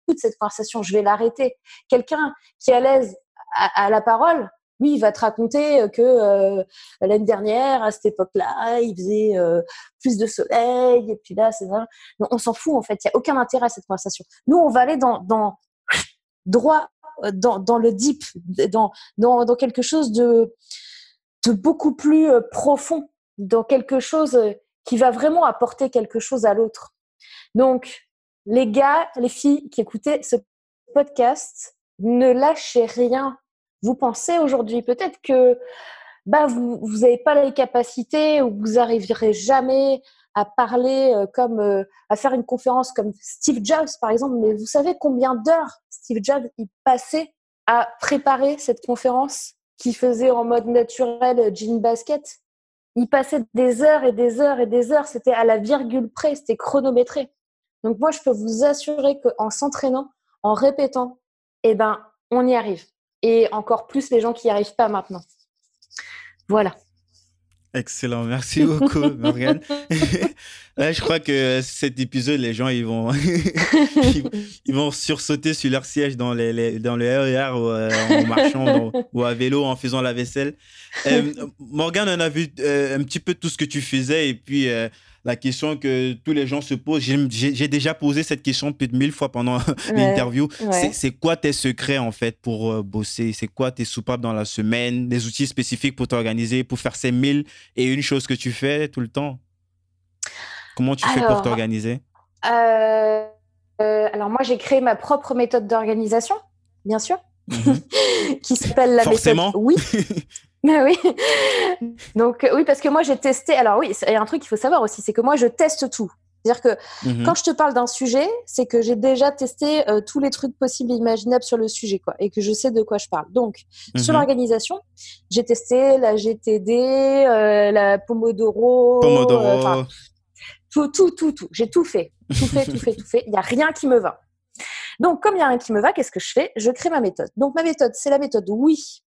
de cette conversation, je vais l'arrêter. Quelqu'un qui est à l'aise à, la parole, oui, il va te raconter euh, que euh, l'année dernière, à cette époque-là, il faisait euh, plus de soleil, et puis là, c'est ça. on s'en fout, en fait. Il n'y a aucun intérêt à cette conversation. Nous, on va aller dans, dans droit, dans, dans, le deep, dans, dans, dans quelque chose de, de beaucoup plus profond, dans quelque chose qui va vraiment apporter quelque chose à l'autre. Donc, les gars, les filles qui écoutaient ce podcast, ne lâchez rien. Vous pensez aujourd'hui? Peut-être que bah, vous n'avez pas les capacités ou vous n'arriverez jamais à parler euh, comme euh, à faire une conférence comme Steve Jobs par exemple, mais vous savez combien d'heures Steve Jobs il passait à préparer cette conférence qu'il faisait en mode naturel euh, jean basket? Il passait des heures et des heures et des heures, c'était à la virgule près, c'était chronométré. Donc moi je peux vous assurer qu'en s'entraînant, en répétant, eh ben, on y arrive. Et encore plus les gens qui n'y arrivent pas maintenant. Voilà. Excellent, merci beaucoup Morgane. Là, je crois que cet épisode, les gens ils vont ils, vont sursauter sur leur siège dans les, dans le RER ou euh, en marchant ou à vélo en faisant la vaisselle. Euh, Morgane, on a vu euh, un petit peu tout ce que tu faisais et puis la question que tous les gens se posent. J'ai déjà posé cette question plus de mille fois pendant l'interview. C'est quoi tes secrets en fait pour euh, bosser? C'est quoi tes soupapes dans la semaine? Les outils spécifiques pour t'organiser, pour faire ces mille et une chose que tu fais tout le temps? Comment tu fais pour t'organiser? euh, euh, Alors moi j'ai créé ma propre méthode d'organisation, bien sûr, mhm. qui s'appelle la Forcément. méthode. Oui. oui. Donc oui, parce que moi j'ai testé. Alors oui, il y a un truc qu'il faut savoir aussi, c'est que moi je teste tout. C'est-à-dire que mhm. quand je te parle d'un sujet, c'est que j'ai déjà testé euh, tous les trucs possibles et imaginables sur le sujet, quoi, et que je sais de quoi je parle. Donc, sur mhm. l'organisation, j'ai testé la GTD, euh, la Pomodoro, Pomodoro. Tout, tout, tout, tout. J'ai tout fait, tout fait, tout fait, tout fait. Il n'y a rien qui me va. Donc, comme il n'y a rien qui me va, qu'est-ce que je fais? Je crée ma méthode. Donc, ma méthode, c'est la méthode oui.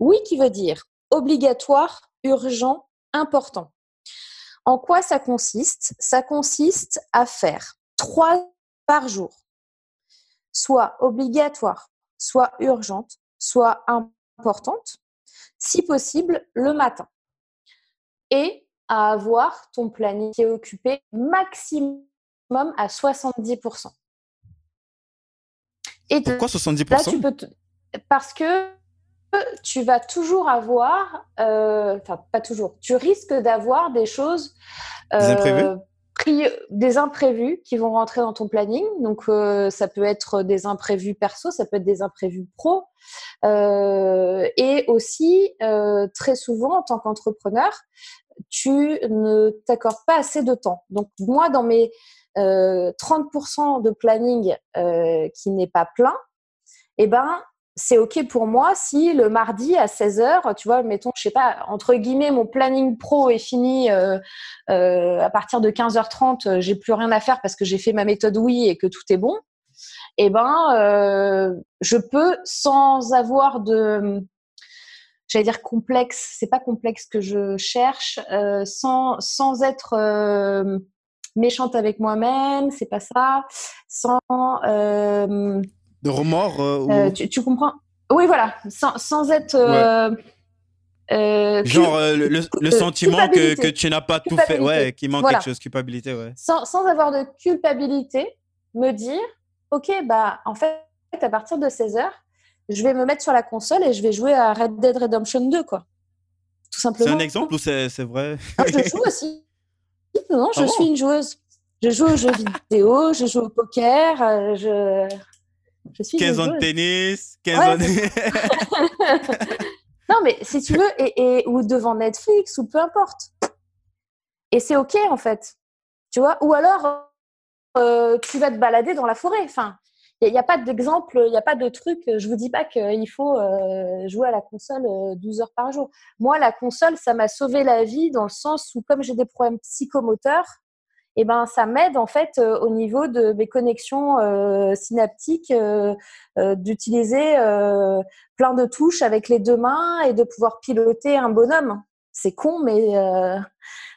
Oui qui veut dire obligatoire, urgent, important. En quoi ça consiste? Ça consiste à faire trois par jour, soit obligatoire, soit urgente, soit importante, si possible le matin. Et à avoir ton planning qui est occupé maximum à 70%. Et Pourquoi 70% Parce que tu vas toujours avoir, euh, enfin pas toujours, tu risques d'avoir des choses, euh, des imprévus qui vont rentrer dans ton planning. Donc euh, ça peut être des imprévus perso, ça peut être des imprévus pro, et aussi très souvent en tant qu'entrepreneur, tu ne t'accordes pas assez de temps. Donc moi dans mes 30% de planning qui n'est pas plein, eh ben c'est OK pour moi si le mardi à 16h, tu vois, mettons, je sais pas, entre guillemets, mon planning pro est fini euh, euh, à partir de 15h30, euh, j'ai plus rien à faire parce que j'ai fait ma méthode oui et que tout est bon. Eh ben, je peux sans avoir de, j'allais dire complexe, c'est pas complexe que je cherche, sans, sans être méchante avec moi-même, c'est pas ça, sans de remords euh, euh, tu, comprends? Oui, voilà, sans, être. Euh, Genre le, sentiment que, que, tu n'as pas tout fait, ouais, qu'il manque quelque chose, culpabilité, ouais. Sans, sans, avoir de culpabilité, me dire, ok, bah en fait, à partir de 16 h je vais me mettre sur la console et je vais jouer à Red Dead Redemption 2, quoi. Tout simplement. C'est un exemple ou c'est vrai? Ah, Je joue aussi. Non, je ah suis une joueuse. Je joue aux jeux vidéo, je joue au poker, je 15 ans de tennis, 15 ans non, mais si tu veux, et, ou devant Netflix, ou peu importe. Et c'est OK, en fait. Tu vois? Ou alors, euh, tu vas te balader dans la forêt. Enfin, il n'y a, pas d'exemple, il n'y a pas de truc. Je vous dis pas qu'il faut euh, jouer à la console 12 euh, heures par jour. Moi, la console, ça m'a sauvé la vie dans le sens où, comme j'ai des problèmes psychomoteurs, eh ben, ça m'aide en fait euh, au niveau de mes connexions euh, synaptiques euh, d'utiliser plein de touches avec les deux mains et de pouvoir piloter un bonhomme. C'est con, mais,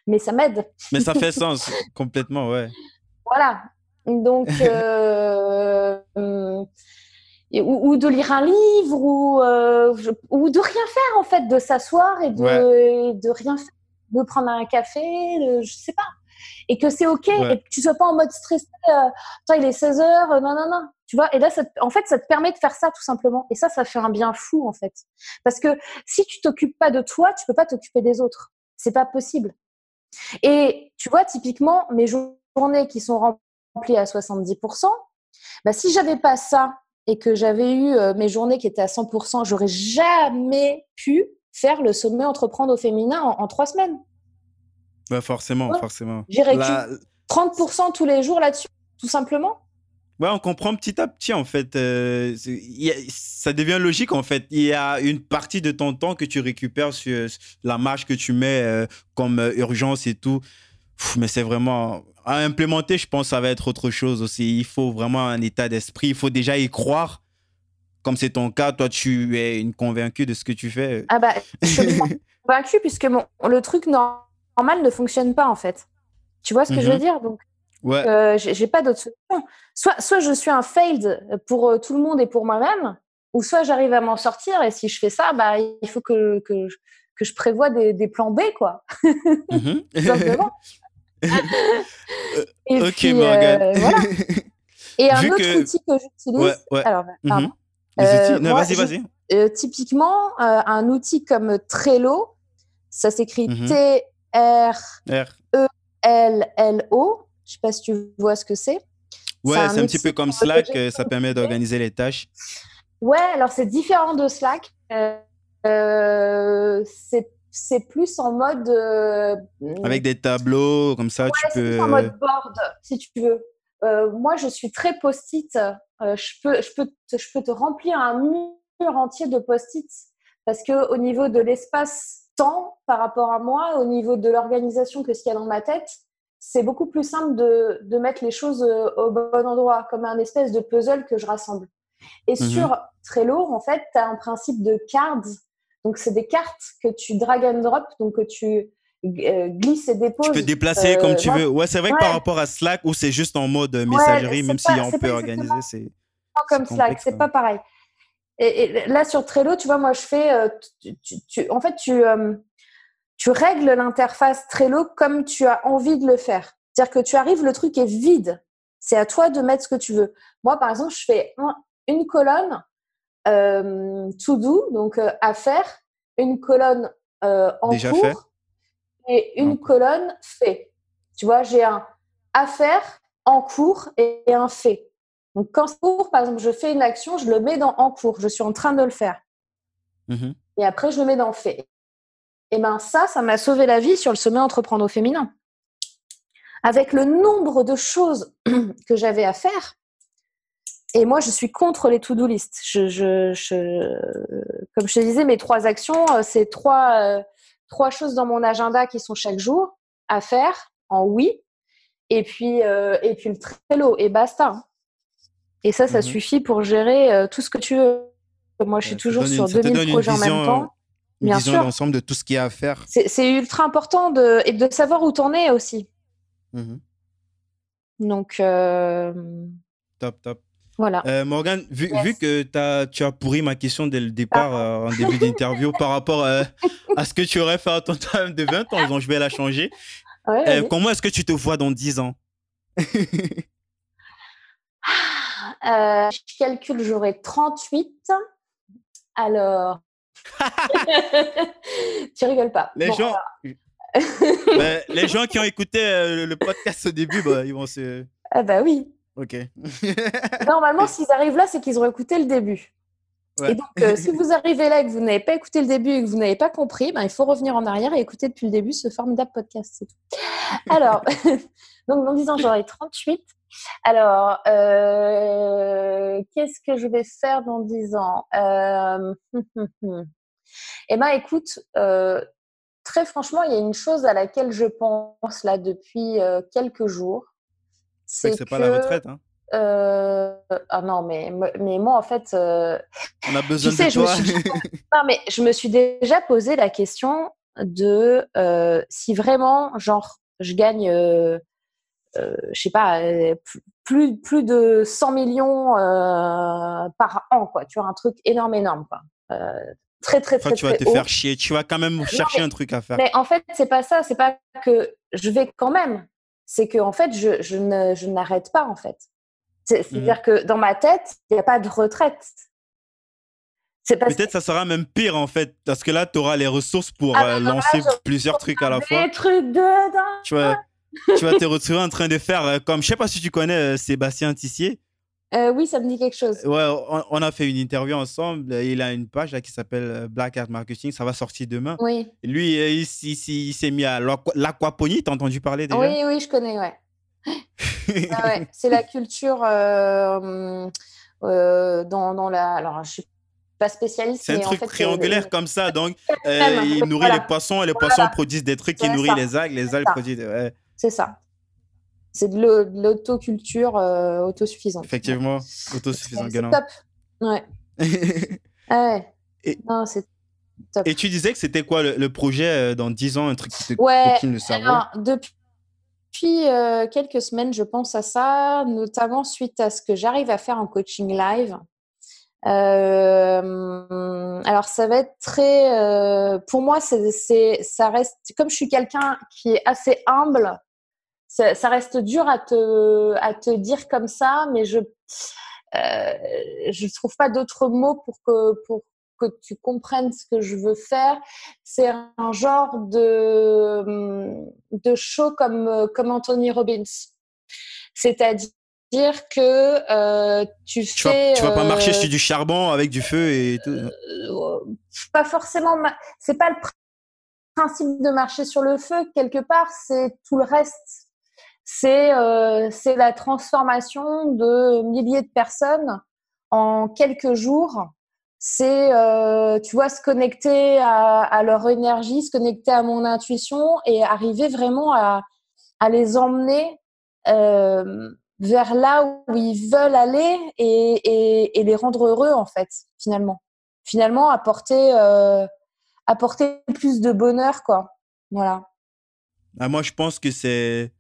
mais ça m'aide. Mais ça fait sens complètement, ouais. Voilà. Donc, ou, de lire un livre, ou, ou de rien faire en fait, de s'asseoir et de, de rien faire, de prendre un café, de, je sais pas. Et que c'est ok et que tu sois pas en mode stressé euh, il est 16 heures euh, non non non tu vois et là ça en fait ça te permet de faire ça tout simplement. Et ça ça fait un bien fou en fait. Parce que si tu t'occupes pas de toi tu peux pas t'occuper des autres. C'est pas possible. Et tu vois typiquement mes journées qui sont remplies à 70% bah si j'avais pas ça et que j'avais eu euh, mes journées qui étaient à 100%, j'aurais jamais pu faire le sommet entreprendre au féminin en trois semaines. Bah forcément, forcément. J'ai 30% tous les jours là-dessus, tout simplement. Ouais, on comprend petit à petit en fait. Euh, ça devient logique en fait. Il y a une partie de ton temps que tu récupères sur la marche que tu mets euh, comme euh, urgence et tout. mais c'est vraiment à implémenter. Je pense que ça va être autre chose aussi. Il faut vraiment un état d'esprit. Il faut déjà y croire. Comme c'est ton cas, toi tu es une convaincue de ce que tu fais. Ah bah, je suis convaincue puisque mon, le truc normal ne fonctionne pas en fait. Tu vois ce que je veux mhm. dire? Donc, ouais. Euh, j'ai pas d'autre solution. Soit, soit je suis un failed pour euh, tout le monde et pour moi-même, ou soit j'arrive à m'en sortir. Et si je fais ça, bah, il faut que, que, que je prévoie des, des plans B, quoi. Ok, Morgan. Voilà. Et un autre outil que j'utilise. Ouais, ouais. Alors, mhm. pardon. non, vas-y, vas-y. typiquement, un outil comme Trello, ça s'écrit mhm. T-R-E-L-L-O. Je sais pas si tu vois ce que c'est. Ouais, c'est un, petit peu comme Slack, ça permet d'organiser les tâches. Ouais, alors c'est différent de Slack. Euh, euh, c'est plus en mode. Euh, Avec des tableaux, comme ça, tu peux. en mode board, si tu veux. moi, je suis très post-it. je, peux, je, peux te, je peux te remplir un mur entier de post-it parce que au niveau de l'espace temps par rapport à moi, au niveau de l'organisation que ce qu'il y a dans ma tête, c'est beaucoup plus simple de, de, mettre les choses euh, au bon endroit, comme un espèce de puzzle que je rassemble. Et mhm. sur Trello, en fait, tu as un principe de cards. Donc, c'est des cartes que tu drag and drop, donc que tu euh, glisses et déposes. Tu peux déplacer comme tu euh, veux. Ouais, c'est vrai que par rapport à Slack, où c'est juste en mode messagerie, même si on peut organiser, c'est. Comme Slack, c'est pas pareil. Et, là, sur Trello, tu vois, moi, je fais. Euh, tu, en fait, tu, euh, tu règles l'interface Trello comme tu as envie de le faire. C'est-à-dire que tu arrives, le truc est vide. C'est à toi de mettre ce que tu veux. Moi, par exemple, je fais une colonne euh, to do, donc à faire, une colonne en cours et une colonne fait. Tu vois, j'ai un à faire, en cours et un fait. Donc, quand cours, par exemple, je fais une action, je le mets dans en cours, je suis en train de le faire. Mmh et après, je le mets dans fait. Et bien, ça, ça m'a sauvé la vie sur le sommet entreprendre au féminin. Avec le nombre de choses que j'avais à faire, et moi, je suis contre les to-do list. Je, comme je te disais, mes trois actions, euh, c'est trois, euh, trois choses dans mon agenda qui sont chaque jour à faire en oui, et puis, euh, et puis le Trello, et basta. Hein. Et ça, ça mmh suffit pour gérer euh, tout ce que tu veux. Moi, je suis toujours sur 2000 projets en même temps. Une Bien vision d'ensemble de tout ce qu'il y a à faire. C'est ultra important de, et de savoir où t'en es aussi. Mmh Donc. Top, top. Voilà. Euh, Morgane, vu, vu que as, tu as pourri ma question dès le départ ah. en début d'interview par rapport à ce que tu aurais fait à ton temps de 20 ans, donc je vais la changer. comment est-ce que tu te vois dans 10 ans? Euh, je calcule, j'aurai 38. Alors. tu rigoles pas. Les gens. Ben, les gens qui ont écouté euh, le podcast au début, bah, ils vont se. Ah, bah oui. Ok. Normalement, s'ils arrivent là, c'est qu'ils ont écouté le début. Et donc, euh, si vous arrivez là et que vous n'avez pas écouté le début et que vous n'avez pas compris, ben, il faut revenir en arrière et écouter depuis le début ce formidable podcast. C'est tout. Alors, donc, en disant j'aurai 38, alors, euh, qu'est-ce que je vais faire dans 10 ans euh, Eh bien, écoute, euh, très franchement, il y a une chose à laquelle je pense là depuis quelques jours. C'est que c'est pas la retraite, hein? ah non, mais, mais moi, en fait. On a besoin de toi. non, mais je me suis déjà posé la question de si vraiment, genre, je gagne euh, je sais pas, euh, plus, plus de 100 millions euh, par an, quoi. Tu vois, un truc énorme, énorme, quoi. très, très, très, tu vas te faire chier. Tu vas quand même chercher un truc à faire. Mais en fait, c'est pas ça. C'est pas que je vais quand même. C'est que en fait, je, je ne, je n'arrête pas en fait. C'est-à-dire mmh. que dans ma tête, il n'y a pas de retraite. Peut-être que... ça sera même pire en fait, parce que là, tu auras les ressources pour ah, lancer plusieurs trucs à la fois. Des trucs de dingue. Tu vois, tu vas te retrouver en train de faire euh, comme, je sais pas si tu connais euh, Sébastien Tissier. Euh, oui, ça me dit quelque chose. Ouais, on, a fait une interview ensemble. Il a une page là, qui s'appelle Black Art Marketing. Ça va sortir demain. Oui. Lui, il, il, s'est mis à l'aquaponie. T'as entendu parler déjà? Oui, oui, je connais, ouais. Ah ouais. C'est la culture dans, dans, la. Alors, je suis pas spécialiste. C'est un truc triangulaire comme ça. Donc, il nourrit les poissons et les poissons produisent des trucs qui nourrissent les algues. Les algues produisent. Ouais. C'est ça. C'est de l'autoculture euh, autosuffisante. Effectivement, autosuffisant. C'est top. Ouais. ah ouais. Et, non, c'est top. Et tu disais que c'était quoi le, projet euh, dans 10 ans, un truc qui ouais, alors, Depuis euh, quelques semaines, je pense à ça, notamment suite à ce que j'arrive à faire en coaching live. Euh, alors ça va être très, pour moi, c'est, ça reste comme je suis quelqu'un qui est assez humble ça, reste dur à te, à te dire comme ça, mais je ne je trouve pas d'autres mots pour que, pour que tu comprennes ce que je veux faire. C'est un genre de, de show comme, comme Anthony Robbins. C'est-à-dire que euh, tu fais. tu vas pas marcher sur du charbon avec du feu et tout. Euh, pas forcément. C'est pas le principe de marcher sur le feu quelque part. C'est tout le reste. C'est euh, la transformation de milliers de personnes en quelques jours. C'est tu vois se connecter à, leur énergie, se connecter à mon intuition et arriver vraiment à à les emmener euh, vers là où ils veulent aller et, et, les rendre heureux en fait finalement. Finalement apporter euh, apporter plus de bonheur quoi. Voilà. Ah, moi je pense que c'est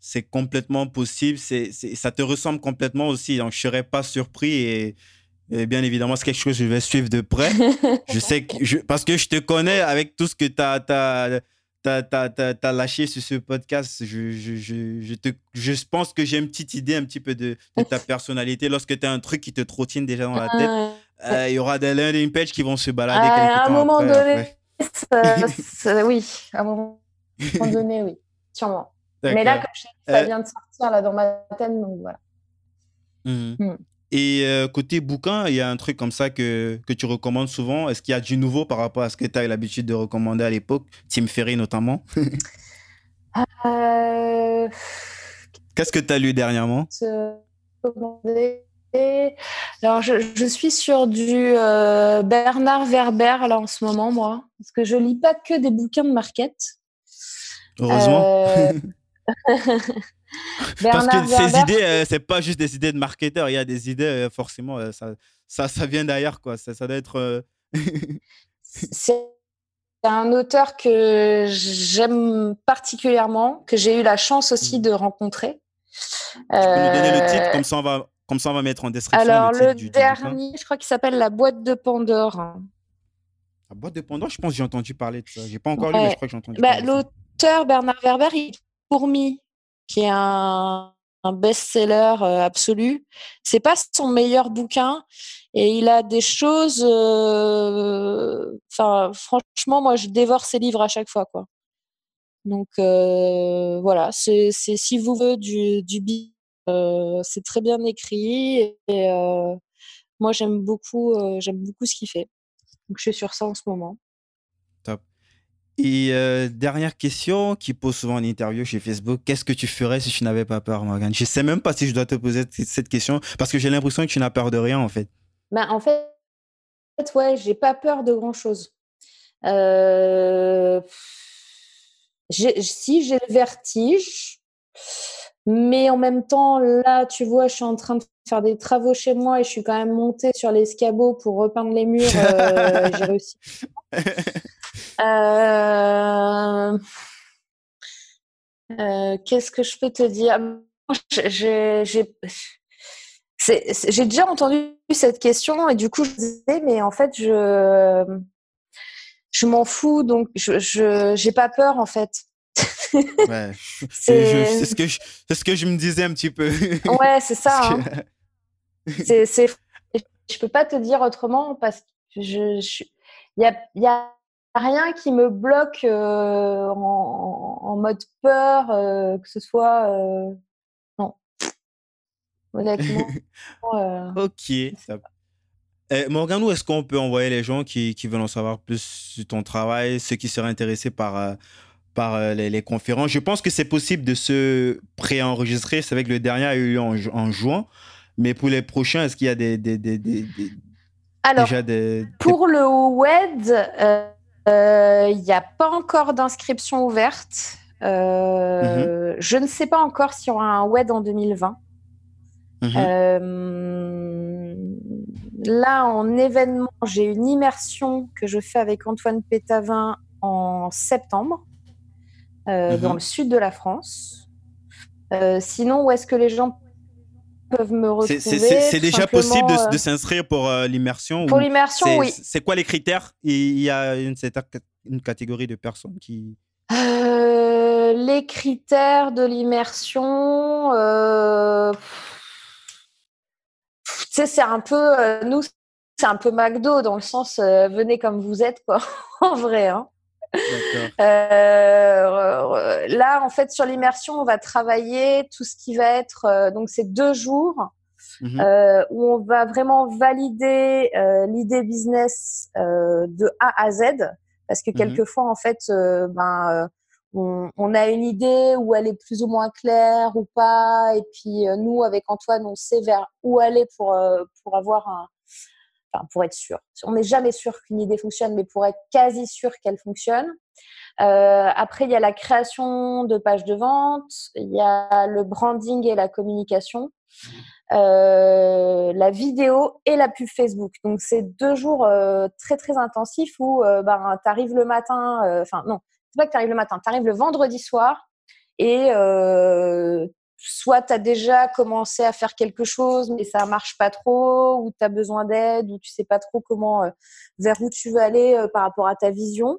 c'est complètement possible c'est ça te ressemble complètement aussi donc je serais pas surpris et, bien évidemment c'est quelque chose que je vais suivre de près je sais que je, parce que je te connais avec tout ce que tu as lâché sur ce podcast. Je, je, je, te, je pense que j'ai une petite idée un petit peu de, ta personnalité. Lorsque tu as un truc qui te trottine déjà dans la tête, euh, il y aura des landing pages qui vont se balader à un moment donné, oui, à un moment donné, oui, sûrement. Mais là, comme je ça euh, vient de sortir là, dans ma tête, donc voilà. Mmh. Mmh. Et euh, côté bouquin, il y a un truc comme ça que, que tu recommandes souvent. Est-ce qu'il y a du nouveau par rapport à ce que tu as l'habitude de recommander à l'époque? Tim Ferry notamment euh, Qu'est-ce que tu as lu dernièrement? alors, je, je, suis sur du euh, Bernard Werber là en ce moment, moi, parce que je lis pas que des bouquins de market. Heureusement. Parce que ces idées, euh, c'est pas juste des idées de marketeur. Il y a des idées, euh, forcément, euh, ça, ça, ça, vient d'ailleurs. quoi. Ça, ça doit être. c'est un auteur que j'aime particulièrement, que j'ai eu la chance aussi mm. de rencontrer. Tu peux nous donner le titre, comme ça on va, comme ça on va mettre en description. Alors, le, dernier, je crois qu'il s'appelle La boîte de Pandore. La boîte de Pandore, je pense que j'ai entendu parler de ça. J'ai pas encore lu, mais je crois que j'ai entendu bah, L'auteur Bernard Werber, il fourmi qui est un, best-seller euh, absolu. C'est pas son meilleur bouquin et il a des choses. Euh, franchement, moi, je dévore ses livres à chaque fois. Donc euh, voilà, c'est si vous voulez du du c'est très bien écrit et moi j'aime beaucoup j'aime beaucoup ce qu'il fait. Donc je suis sur ça en ce moment. Et euh, dernière question qui pose souvent en interview chez Facebook, qu'est-ce que tu ferais si tu n'avais pas peur, Morgane? Je sais même pas si je dois te poser cette question parce que j'ai l'impression que tu n'as peur de rien en fait. Ben, en fait, ouais, j'ai pas peur de grand chose. Euh... Si j'ai le vertige, mais en même temps, là, tu vois, je suis en train de faire des travaux chez moi et je suis quand même montée sur l'escabeau pour repeindre les murs. Euh, j'ai réussi. Euh, euh, qu'est-ce que je peux te dire? J'ai déjà entendu cette question et du coup je disais mais en fait je je m'en fous donc je j'ai pas peur en fait. ouais. c'est ce que je ce que je me disais un petit peu. ouais c'est ça. Hein. c'est je peux pas te dire autrement parce que je il y a, y a rien qui me bloque euh, en, mode peur, euh, que ce soit. Euh, non. Honnêtement. ok. Eh, Morgane, est-ce qu'on peut envoyer les gens qui, qui, veulent en savoir plus sur ton travail, ceux qui seraient intéressés par, par les, conférences? Je pense que c'est possible de se pré-enregistrer. C'est vrai que le dernier a eu lieu en, juin. Mais pour les prochains, est-ce qu'il y a des, des, des, des Alors, déjà des, pour le WED, il euh, n'y a pas encore d'inscription ouverte. Euh, mhm. Je ne sais pas encore s'il y aura un WED en 2020. Mhm. Euh, là, en événement, j'ai une immersion que je fais avec Antoine Pétavin en septembre mhm. dans le sud de la France. sinon, où est-ce que les gens peuvent me retrouver. C'est déjà possible de, euh, s'inscrire pour euh, l'immersion Pour l'immersion, oui. C'est quoi les critères? Il y a une, une catégorie de personnes qui. Euh, les critères de l'immersion, tu sais, c'est un peu, nous, c'est un peu McDo dans le sens, venez comme vous êtes, quoi, en vrai. Hein. Euh, là, en fait, sur l'immersion, on va travailler tout ce qui va être. Euh, donc, c'est deux jours mhm. euh, où on va vraiment valider l'idée business de A à Z. Parce que mhm. quelquefois, en fait, ben, on, a une idée où elle est plus ou moins claire ou pas. Et puis, nous, avec Antoine, on sait vers où aller pour, pour avoir un, enfin, pour être sûr. On n'est jamais sûr qu'une idée fonctionne, mais pour être quasi sûr qu'elle fonctionne. Euh, après, il y a la création de pages de vente, il y a le branding et la communication, euh, la vidéo et la pub Facebook. Donc, c'est deux jours euh, très, très intensifs où ben, tu arrives le matin, enfin, non, c'est pas que tu arrives le matin, tu arrives le vendredi soir et soit tu as déjà commencé à faire quelque chose, mais ça marche pas trop, ou tu as besoin d'aide, ou tu sais pas trop comment, euh, vers où tu veux aller euh, par rapport à ta vision,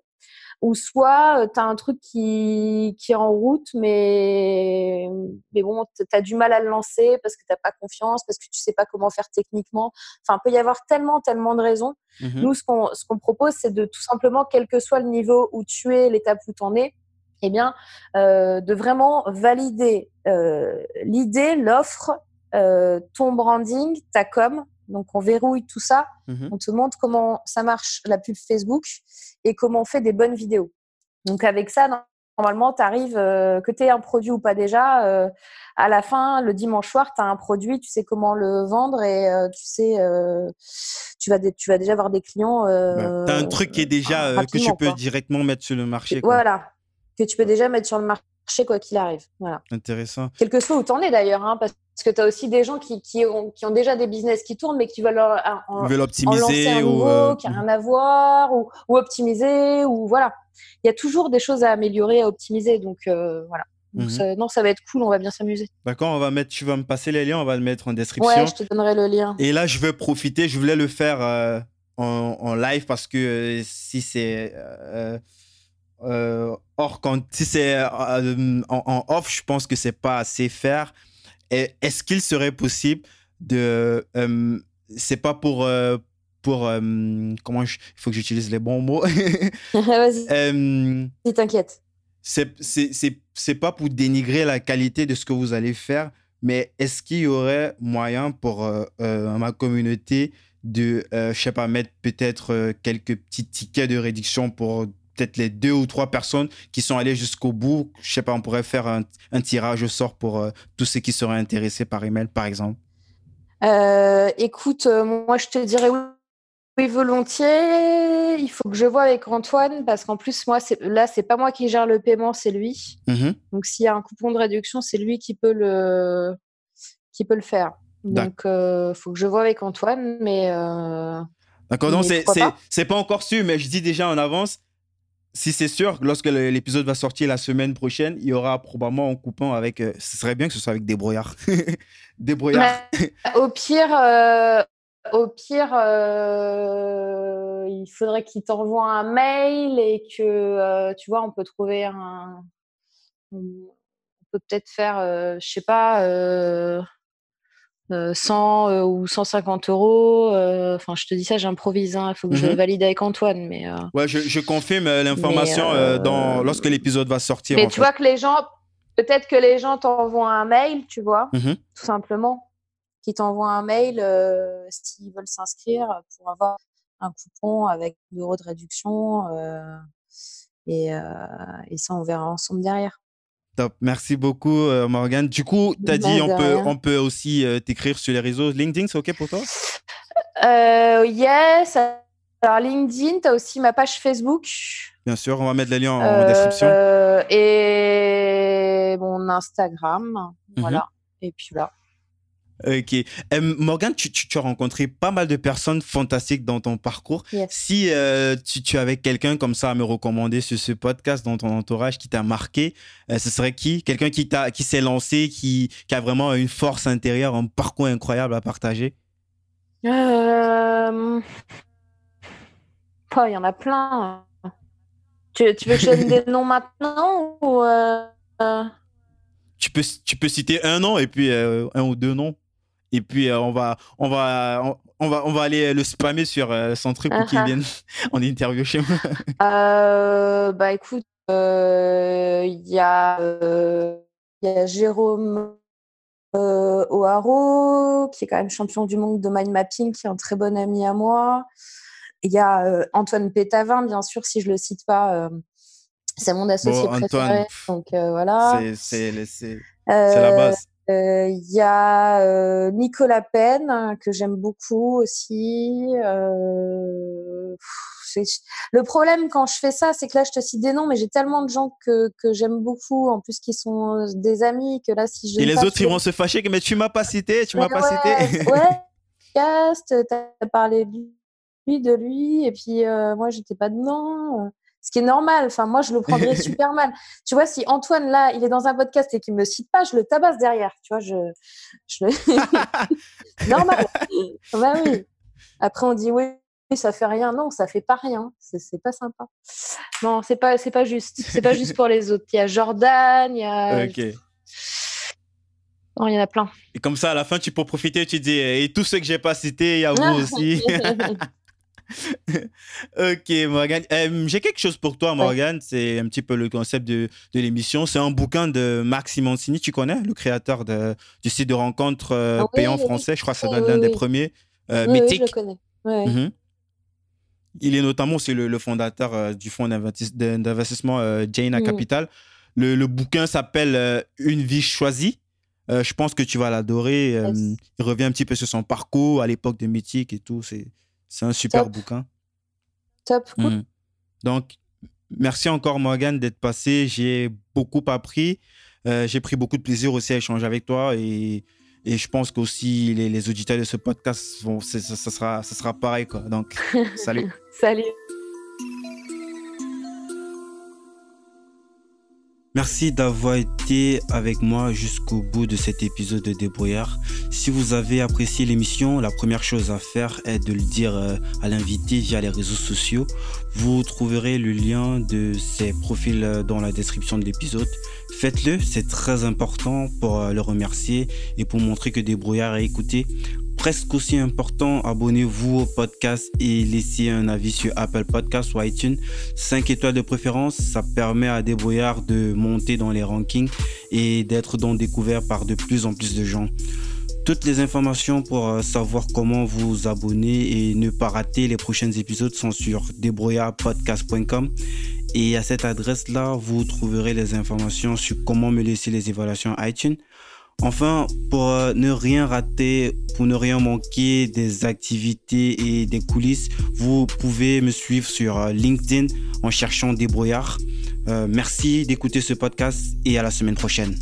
ou soit euh, tu as un truc qui, qui est en route, mais, mais bon, tu as du mal à le lancer parce que tu pas confiance, parce que tu sais pas comment faire techniquement. Enfin, il peut y avoir tellement, tellement de raisons. Mmh Nous, ce qu'on ce qu'on propose, c'est de tout simplement, quel que soit le niveau où tu es, l'étape où tu en es, eh bien, euh, de vraiment valider euh, l'idée, l'offre, euh, ton branding, ta com. Donc, on verrouille tout ça. Mhm. On te montre comment ça marche la pub Facebook et comment on fait des bonnes vidéos. Donc, avec ça, normalement, tu arrives, que tu aies un produit ou pas déjà, à la fin, le dimanche soir, tu as un produit, tu sais comment le vendre et tu sais, tu, vas tu vas déjà avoir des clients. tu as un truc qui est déjà, que tu peux directement mettre sur le marché. Voilà, que tu peux déjà mettre sur le marché quoi qu'il arrive. Voilà. Intéressant. Quelque que soit où tu en es d'ailleurs, hein, parce que tu as aussi des gens qui, qui, ont, qui ont déjà des business qui tournent, mais qui veulent, en, veulent optimiser ou euh, qui n'a rien à voir, ou, ou, optimiser, ou voilà. Il y a toujours des choses à améliorer, à optimiser, donc euh, voilà. Mhm. non, ça va être cool, on va bien s'amuser. D'accord, on va mettre, tu vas me passer les liens, on va le mettre en description. Ouais, je te donnerai le lien. Et là, je vais profiter, je voulais le faire euh, en, en, live parce que si c'est euh, or, quand, si c'est euh, en, off, je pense que c'est pas assez faire. Est-ce qu'il serait possible de. Euh, c'est pas pour. pour comment il faut que j'utilise les bons mots. Vas-y. t'inquiète. C'est pas pour dénigrer la qualité de ce que vous allez faire, mais est-ce qu'il y aurait moyen pour ma communauté de, je sais pas, mettre peut-être quelques petits tickets de réduction pour peut-être les deux ou trois personnes qui sont allées jusqu'au bout. Je sais pas, on pourrait faire un, tirage au sort pour euh, tous ceux qui seraient intéressés par email, par exemple. Euh, écoute, euh, moi je te dirais oui, volontiers. Il faut que je vois avec Antoine parce qu'en plus moi là c'est pas moi qui gère le paiement, c'est lui. Mm-hmm. Donc s'il y a un coupon de réduction, c'est lui qui peut le qui peut le faire. Donc il faut que je vois avec Antoine, mais D'accord, donc c'est c'est pas encore sûr, mais je dis déjà en avance, si c'est sûr, lorsque l'épisode va sortir la semaine prochaine, il y aura probablement un coupon avec. Euh, ce serait bien que ce soit avec des brouillards. des brouillards. au pire, euh, au pire euh, il faudrait qu'il t'envoie un mail et que, tu vois, on peut trouver un. On peut peut-être faire, je sais pas 100 euh, ou 150 euros. Euh, enfin, je te dis ça, j'improvise. Il hein, faut que je mhm. valide avec Antoine. Mais, euh, ouais, je, confirme l'information dans, lorsque l'épisode va sortir. Mais tu vois que les gens, peut-être que les gens t'envoient un mail, tu vois, mhm. tout simplement, qui t'envoient un mail s'ils veulent s'inscrire pour avoir un coupon avec euros de réduction. et, et ça, on verra ensemble derrière. Merci beaucoup, euh, Morgane. Du coup, tu as dit on peut, on peut aussi euh, t'écrire sur les réseaux LinkedIn, c'est OK pour toi? Euh, Yes. Alors, LinkedIn, tu as aussi ma page Facebook. Bien sûr, on va mettre les liens en description. Et mon Instagram. Mhm. Voilà. Et puis là. Ok. Euh, Morgan, tu, as rencontré pas mal de personnes fantastiques dans ton parcours. Si euh, tu, avais quelqu'un comme ça à me recommander sur ce podcast dans ton entourage qui t'a marqué, euh, ce serait qui? Quelqu'un qui, qui s'est lancé, qui, a vraiment une force intérieure, un parcours incroyable à partager? Il y en a plein. Tu, veux que je donne des noms maintenant ou tu, peux, tu peux citer un nom et puis un ou deux noms. Et puis on va, on va, on va, on va aller le spammer sur son truc pour qu'il uh-huh. vienne en interview chez moi. bah écoute, il y, a, y a Jérôme O'Haro, qui est quand même champion du monde de mind mapping, qui est un très bon ami à moi. Il y a Antoine Pétavin, bien sûr, si je le cite pas, c'est mon associé préféré. donc voilà. C'est la base. Il y a Nicolas Penn, que j'aime beaucoup aussi. Le problème quand je fais ça, c'est que là, je te cite des noms, mais j'ai tellement de gens que, que j'aime beaucoup, en plus qui sont des amis, que là, si je. Et les autres, ils vont se fâcher, mais tu m'as pas cité, tu m'as pas cité. ouais, cast, t'as parlé de lui, de lui, et puis moi, j'étais pas dedans ce qui est normal. Enfin, moi, je le prendrais super mal. Tu vois, si Antoine, là, il est dans un podcast et qu'il me cite pas, je le tabasse derrière. Tu vois, je. je... normal. bah oui. Après, on dit oui, ça fait rien. Non, ça fait pas rien. C'est pas sympa. Non, c'est pas, pas juste. C'est pas juste pour les autres. Il y a Jordan, il y a. Ok. Non, il y en a plein. Et comme ça, à la fin, tu peux profiter, tu dis, et tous ceux que j'ai pas cités, il y a vous aussi. ok, Morgan. Euh, j'ai quelque chose pour toi, Morgan. C'est un petit peu le concept de, de l'émission. C'est un bouquin de Marc Simoncini, tu connais, le créateur de, du site de rencontre euh, ah payant français. Je crois que ça doit être l'un des premiers. Euh, mythique. je le connais. Mhm. Il est notamment c'est le, fondateur du fonds d'investissement Jaina mhm. Capital. Le, le bouquin s'appelle Une vie choisie. je pense que tu vas l'adorer. il revient un petit peu sur son parcours à l'époque de Mythique et tout. C'est c'est un super bouquin. Top, cool. Mm. Donc, merci encore, Morgane, d'être passé. J'ai beaucoup appris. Euh, j'ai pris beaucoup de plaisir aussi à échanger avec toi et, et je pense qu'aussi les, les auditeurs de ce podcast, vont, ça, sera, ça sera pareil. Quoi. Donc, salut. salut. Merci d'avoir été avec moi jusqu'au bout de cet épisode de Débrouillard. Si vous avez apprécié l'émission, la première chose à faire est de le dire euh, à l'invité via les réseaux sociaux. Vous trouverez le lien de ses profils euh, dans la description de l'épisode. Faites-le, c'est très important pour euh, le remercier et pour montrer que Débrouillard est écouté presque aussi important, abonnez-vous au podcast et laissez un avis sur Apple Podcasts ou iTunes. 5 étoiles de préférence, ça permet à Débrouillard de monter dans les rankings et d'être donc découvert par de plus en plus de gens. Toutes les informations pour euh, savoir comment vous abonner et ne pas rater les prochains épisodes sont sur débrouillardpodcast.com. Et à cette adresse-là, vous trouverez les informations sur comment me laisser les évaluations iTunes. Enfin, pour euh, ne rien rater, pour ne rien manquer des activités et des coulisses, vous pouvez me suivre sur euh, LinkedIn en cherchant Débrouillard. Euh, merci d'écouter ce podcast et à la semaine prochaine.